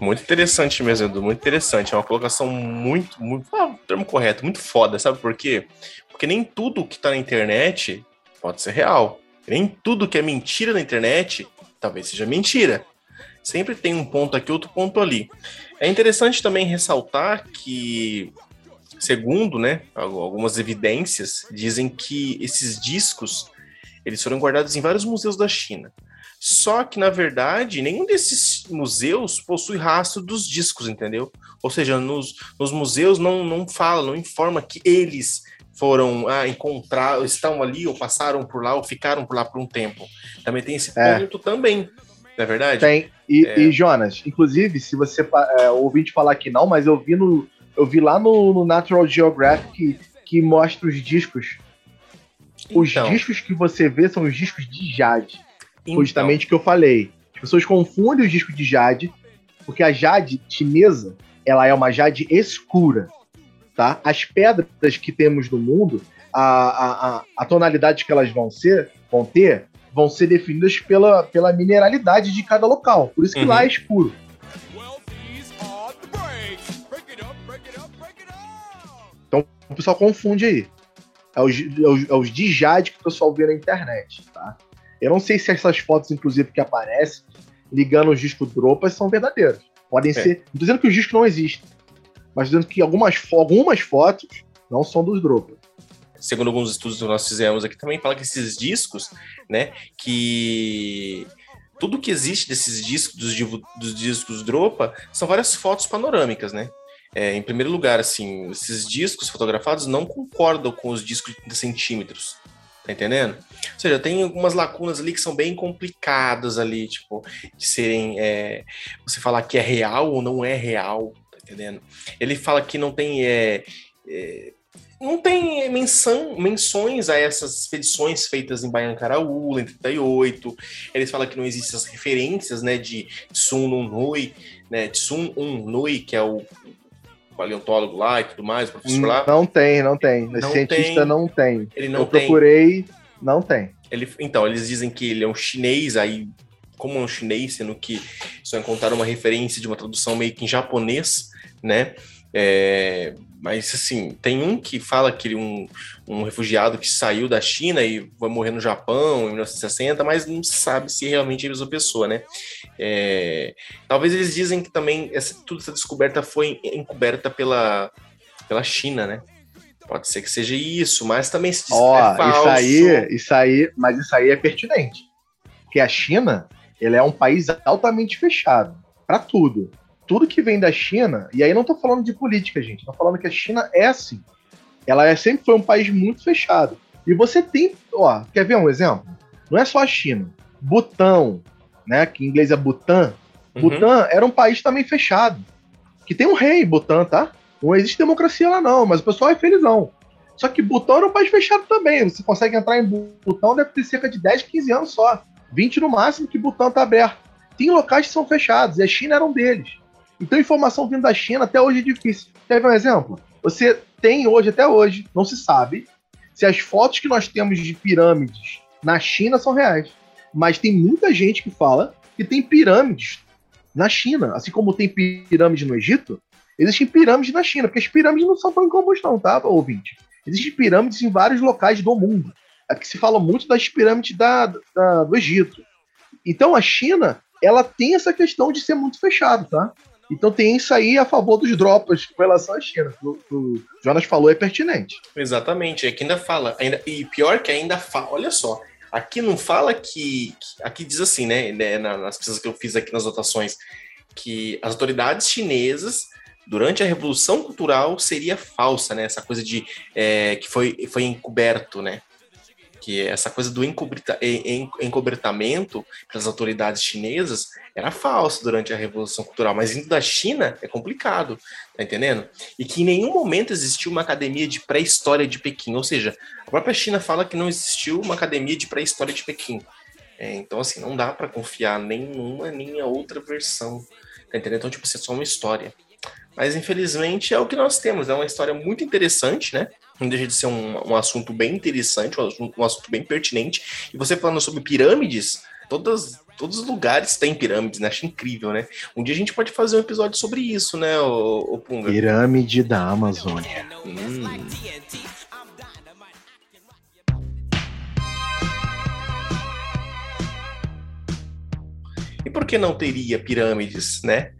Muito interessante mesmo, Edu, muito interessante. É uma colocação muito, muito, ah, termo correto, muito foda, sabe por quê? Porque nem tudo que tá na internet pode ser real. Nem tudo que é mentira na internet talvez seja mentira. Sempre tem um ponto aqui, outro ponto ali. É interessante também ressaltar que, segundo né, algumas evidências, dizem que esses discos eles foram guardados em vários museus da China. Só que, na verdade, nenhum desses museus possui rastro dos discos, entendeu? Ou seja, nos, nos museus não, não fala, não informa que eles foram ah, encontrar, estão ali, ou passaram por lá, ou ficaram por lá por um tempo. Também tem esse é. ponto também, não é verdade? Tem. E, é. e Jonas, inclusive, se você é, ouvir te falar que não, mas eu vi no. Eu vi lá no, no Natural Geographic que, que mostra os discos. Os então. discos que você vê são os discos de Jade. Então. Justamente o que eu falei. As pessoas confundem os discos de Jade, porque a Jade chinesa, ela é uma Jade escura, tá? As pedras que temos no mundo, a, a, a tonalidade que elas vão ser, vão ter, vão ser definidas pela, pela mineralidade de cada local. Por isso que uhum. lá é escuro. Então o pessoal confunde aí. É os, é os, é os de Jade que o pessoal vê na internet, tá? Eu não sei se essas fotos, inclusive, que aparecem ligando os discos dropas são verdadeiras. Podem é. ser. Não dizendo que os discos não existem, mas dizendo que algumas, algumas fotos não são dos dropas. Segundo alguns estudos que nós fizemos aqui, também fala que esses discos, né, que tudo que existe desses discos, dos, dos discos dropa, são várias fotos panorâmicas, né? É, em primeiro lugar, assim, esses discos fotografados não concordam com os discos de 30 centímetros. Tá entendendo? Ou seja, tem algumas lacunas ali que são bem complicadas ali, tipo, de serem. É, você falar que é real ou não é real, tá entendendo? Ele fala que não tem. É, é, não tem menção, menções a essas expedições feitas em Baiancaraú, em 38. Eles falam que não existem as referências, né, de Tsun Un Nui, né, Tsun Un Nui, que é o paleontólogo lá e tudo mais, professor lá? Não tem, não tem. Não cientista tem. não tem. Ele não Eu tem. procurei, não tem. Ele, então, eles dizem que ele é um chinês, aí, como é um chinês, sendo que só encontraram uma referência de uma tradução meio que em japonês, né? É, mas, assim, tem um que fala que ele um, um refugiado que saiu da China e vai morrer no Japão em 1960, mas não se sabe se realmente é a mesma pessoa, né? É, talvez eles dizem que também essa, toda essa descoberta foi encoberta pela, pela China, né? Pode ser que seja isso, mas também se diz oh, é falso. Isso aí, isso aí, mas isso aí é pertinente. Porque a China, ela é um país altamente fechado para tudo tudo que vem da China, e aí não estou falando de política, gente, estou falando que a China é assim. Ela é, sempre foi um país muito fechado. E você tem, ó, quer ver um exemplo? Não é só a China. Butão, né, que em inglês é Butã. Uhum. Butã era um país também fechado. Que tem um rei, Butã, tá? Não existe democracia lá não, mas o pessoal é felizão. Só que Butão era um país fechado também. Você consegue entrar em Butão, deve ter cerca de 10, 15 anos só. 20 no máximo que Butão tá aberto. Tem locais que são fechados, e a China era um deles. Então, informação vindo da China até hoje é difícil. Quer ver um exemplo? Você tem hoje, até hoje, não se sabe se as fotos que nós temos de pirâmides na China são reais. Mas tem muita gente que fala que tem pirâmides na China. Assim como tem pirâmide no Egito, existem pirâmides na China, porque as pirâmides não são tão incomuns, não, tá, ouvinte? Existem pirâmides em vários locais do mundo. É que se fala muito das pirâmides da, da, do Egito. Então a China, ela tem essa questão de ser muito fechado, tá? Então tem isso aí a favor dos dropas com relação à China. O, o Jonas falou é pertinente. Exatamente. Aqui ainda fala, ainda, e pior que ainda fala, olha só, aqui não fala que, aqui diz assim, né, né, nas pesquisas que eu fiz aqui nas votações, que as autoridades chinesas durante a revolução cultural seria falsa, né? Essa coisa de é, que foi, foi encoberto, né? Que essa coisa do encobertamento pelas autoridades chinesas era falso durante a Revolução Cultural, mas indo da China é complicado, tá entendendo? E que em nenhum momento existiu uma academia de pré-história de Pequim, ou seja, a própria China fala que não existiu uma academia de pré-história de Pequim. É, então, assim, não dá para confiar nenhuma nem a outra versão, tá entendendo? Então, tipo, isso é só uma história. Mas, infelizmente, é o que nós temos. É uma história muito interessante, né? Não deixa de ser um, um assunto bem interessante, um assunto, um assunto bem pertinente. E você falando sobre pirâmides, todas, todos os lugares têm pirâmides, né? Acho incrível, né? Um dia a gente pode fazer um episódio sobre isso, né, o, Punga? Pirâmide da Amazônia. Hum. por que não teria pirâmides, né?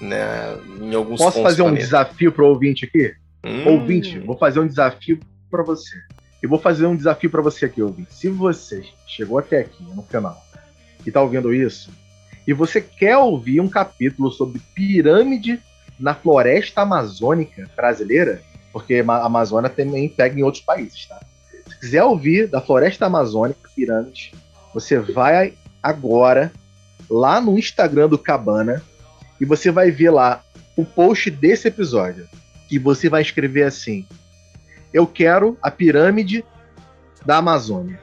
né em alguns Posso fazer um desafio para o ouvinte aqui? Hum. Ouvinte, vou fazer um desafio para você. E vou fazer um desafio para você aqui, ouvinte. Se você chegou até aqui no canal e está ouvindo isso, e você quer ouvir um capítulo sobre pirâmide na floresta amazônica brasileira, porque a Amazônia também pega em outros países, tá? Se quiser ouvir da floresta amazônica, pirâmide, você vai agora lá no Instagram do Cabana e você vai ver lá o post desse episódio. E você vai escrever assim: Eu quero a pirâmide da Amazônia.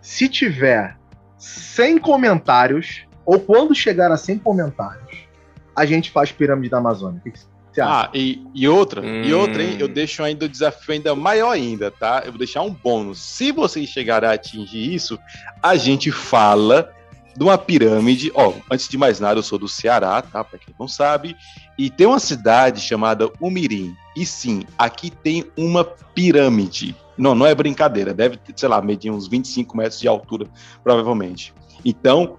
Se tiver 100 comentários, ou quando chegar a 100 comentários, a gente faz pirâmide da Amazônia. O que você acha? Ah, e, e outra, hum. e outra, hein? Eu deixo ainda o desafio ainda maior ainda, tá? Eu vou deixar um bônus. Se vocês chegarem a atingir isso, a gente fala de uma pirâmide. Ó, antes de mais nada, eu sou do Ceará, tá? Para quem não sabe. E tem uma cidade chamada Umirim. E sim, aqui tem uma pirâmide. Não, não é brincadeira. Deve, sei lá, medir uns 25 metros de altura, provavelmente. Então,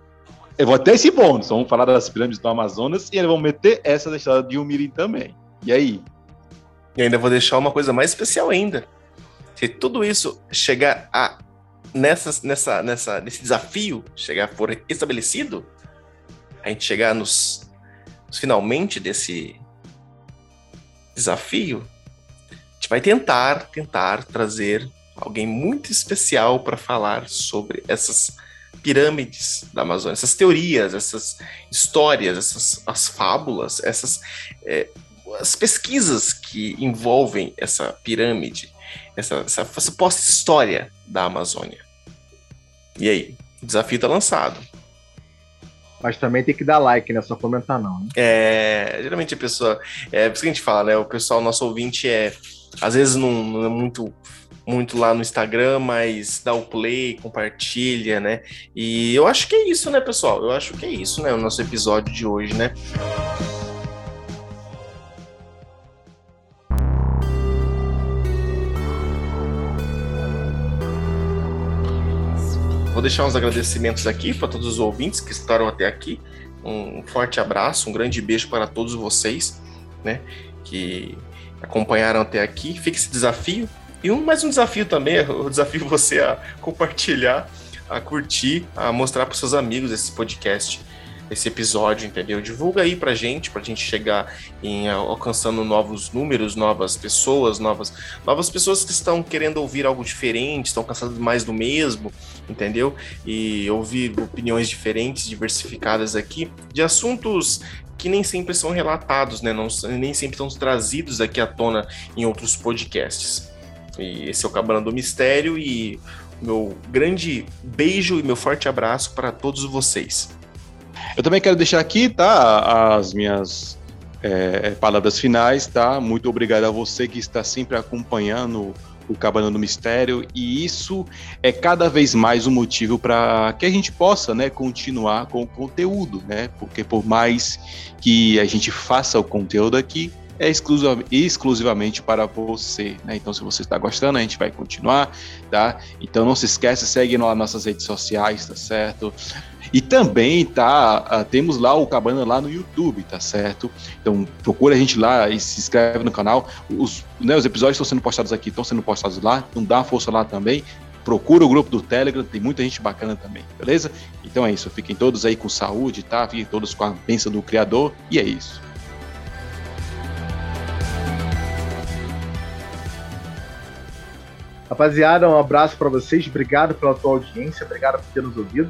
eu vou até esse bônus. Vamos falar das pirâmides do Amazonas e eles vão meter essa da história de Umirim também. E aí? E ainda vou deixar uma coisa mais especial ainda. Se tudo isso chegar a nessa, nessa, nessa, nesse desafio chegar for estabelecido, a gente chegar nos, nos finalmente desse desafio, a gente vai tentar, tentar trazer alguém muito especial para falar sobre essas pirâmides da Amazônia, essas teorias, essas histórias, essas as fábulas, essas é, as pesquisas que envolvem essa pirâmide, essa, essa, essa suposta história da Amazônia. E aí? O desafio está lançado. Mas também tem que dar like, né? Só comentar não. Né? É, geralmente a pessoa. É por isso que a gente fala, né? O pessoal, nosso ouvinte é. Às vezes não, não é muito muito lá no Instagram, mas dá o play, compartilha, né? E eu acho que é isso, né, pessoal? Eu acho que é isso, né? O nosso episódio de hoje, né? Vou deixar uns agradecimentos aqui para todos os ouvintes que estaram até aqui. Um forte abraço, um grande beijo para todos vocês, né? Que acompanharam até aqui. Fica esse desafio e um, mais um desafio também, o desafio você a compartilhar, a curtir, a mostrar para seus amigos esse podcast, esse episódio, entendeu? Divulga aí pra gente, pra gente chegar em alcançando novos números, novas pessoas, novas, novas pessoas que estão querendo ouvir algo diferente, estão cansadas mais do mesmo, entendeu? E ouvir opiniões diferentes, diversificadas aqui, de assuntos que nem sempre são relatados, né? Não, nem sempre são trazidos aqui à tona em outros podcasts. E esse é o Cabana do Mistério e meu grande beijo e meu forte abraço para todos vocês. Eu também quero deixar aqui, tá, as minhas é, palavras finais, tá? Muito obrigado a você que está sempre acompanhando o Cabana do Mistério e isso é cada vez mais um motivo para que a gente possa, né, continuar com o conteúdo, né? Porque por mais que a gente faça o conteúdo aqui, é exclusivamente para você, né? Então, se você está gostando, a gente vai continuar, tá? Então, não se esqueça, segue nas nossas redes sociais, tá certo? E também tá, uh, temos lá o Cabana lá no YouTube, tá certo? Então procura a gente lá e se inscreve no canal. Os, né, os episódios estão sendo postados aqui, estão sendo postados lá, então dá força lá também. Procura o grupo do Telegram, tem muita gente bacana também, beleza? Então é isso, fiquem todos aí com saúde, tá? Fiquem todos com a bênção do Criador, e é isso. Rapaziada, um abraço para vocês, obrigado pela tua audiência, obrigado por ter nos ouvido.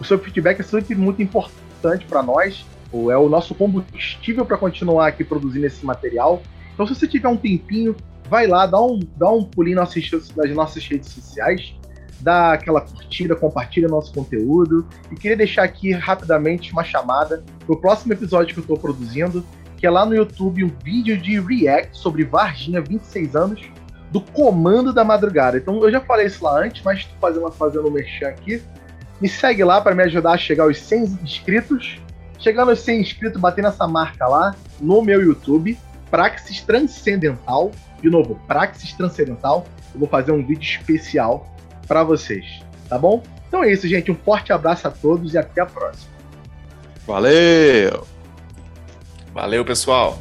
O seu feedback é sempre muito importante para nós, é o nosso combustível para continuar aqui produzindo esse material. Então, se você tiver um tempinho, vai lá, dá um, dá um pulinho nas nossas, redes sociais, dá aquela curtida, compartilha nosso conteúdo. E queria deixar aqui rapidamente uma chamada para o próximo episódio que eu estou produzindo, que é lá no YouTube um vídeo de react sobre Varginha, 26 anos, do Comando da Madrugada. Então eu já falei isso lá antes, mas estou fazendo, fazendo um merchan aqui. Me segue lá para me ajudar a chegar aos 100 inscritos. Chegando aos 100 inscritos, batendo essa marca lá no meu YouTube, Praxis Transcendental. De novo, Praxis Transcendental. Eu vou fazer um vídeo especial para vocês, tá bom? Então é isso, gente. Um forte abraço a todos e até a próxima. Valeu! Valeu, pessoal!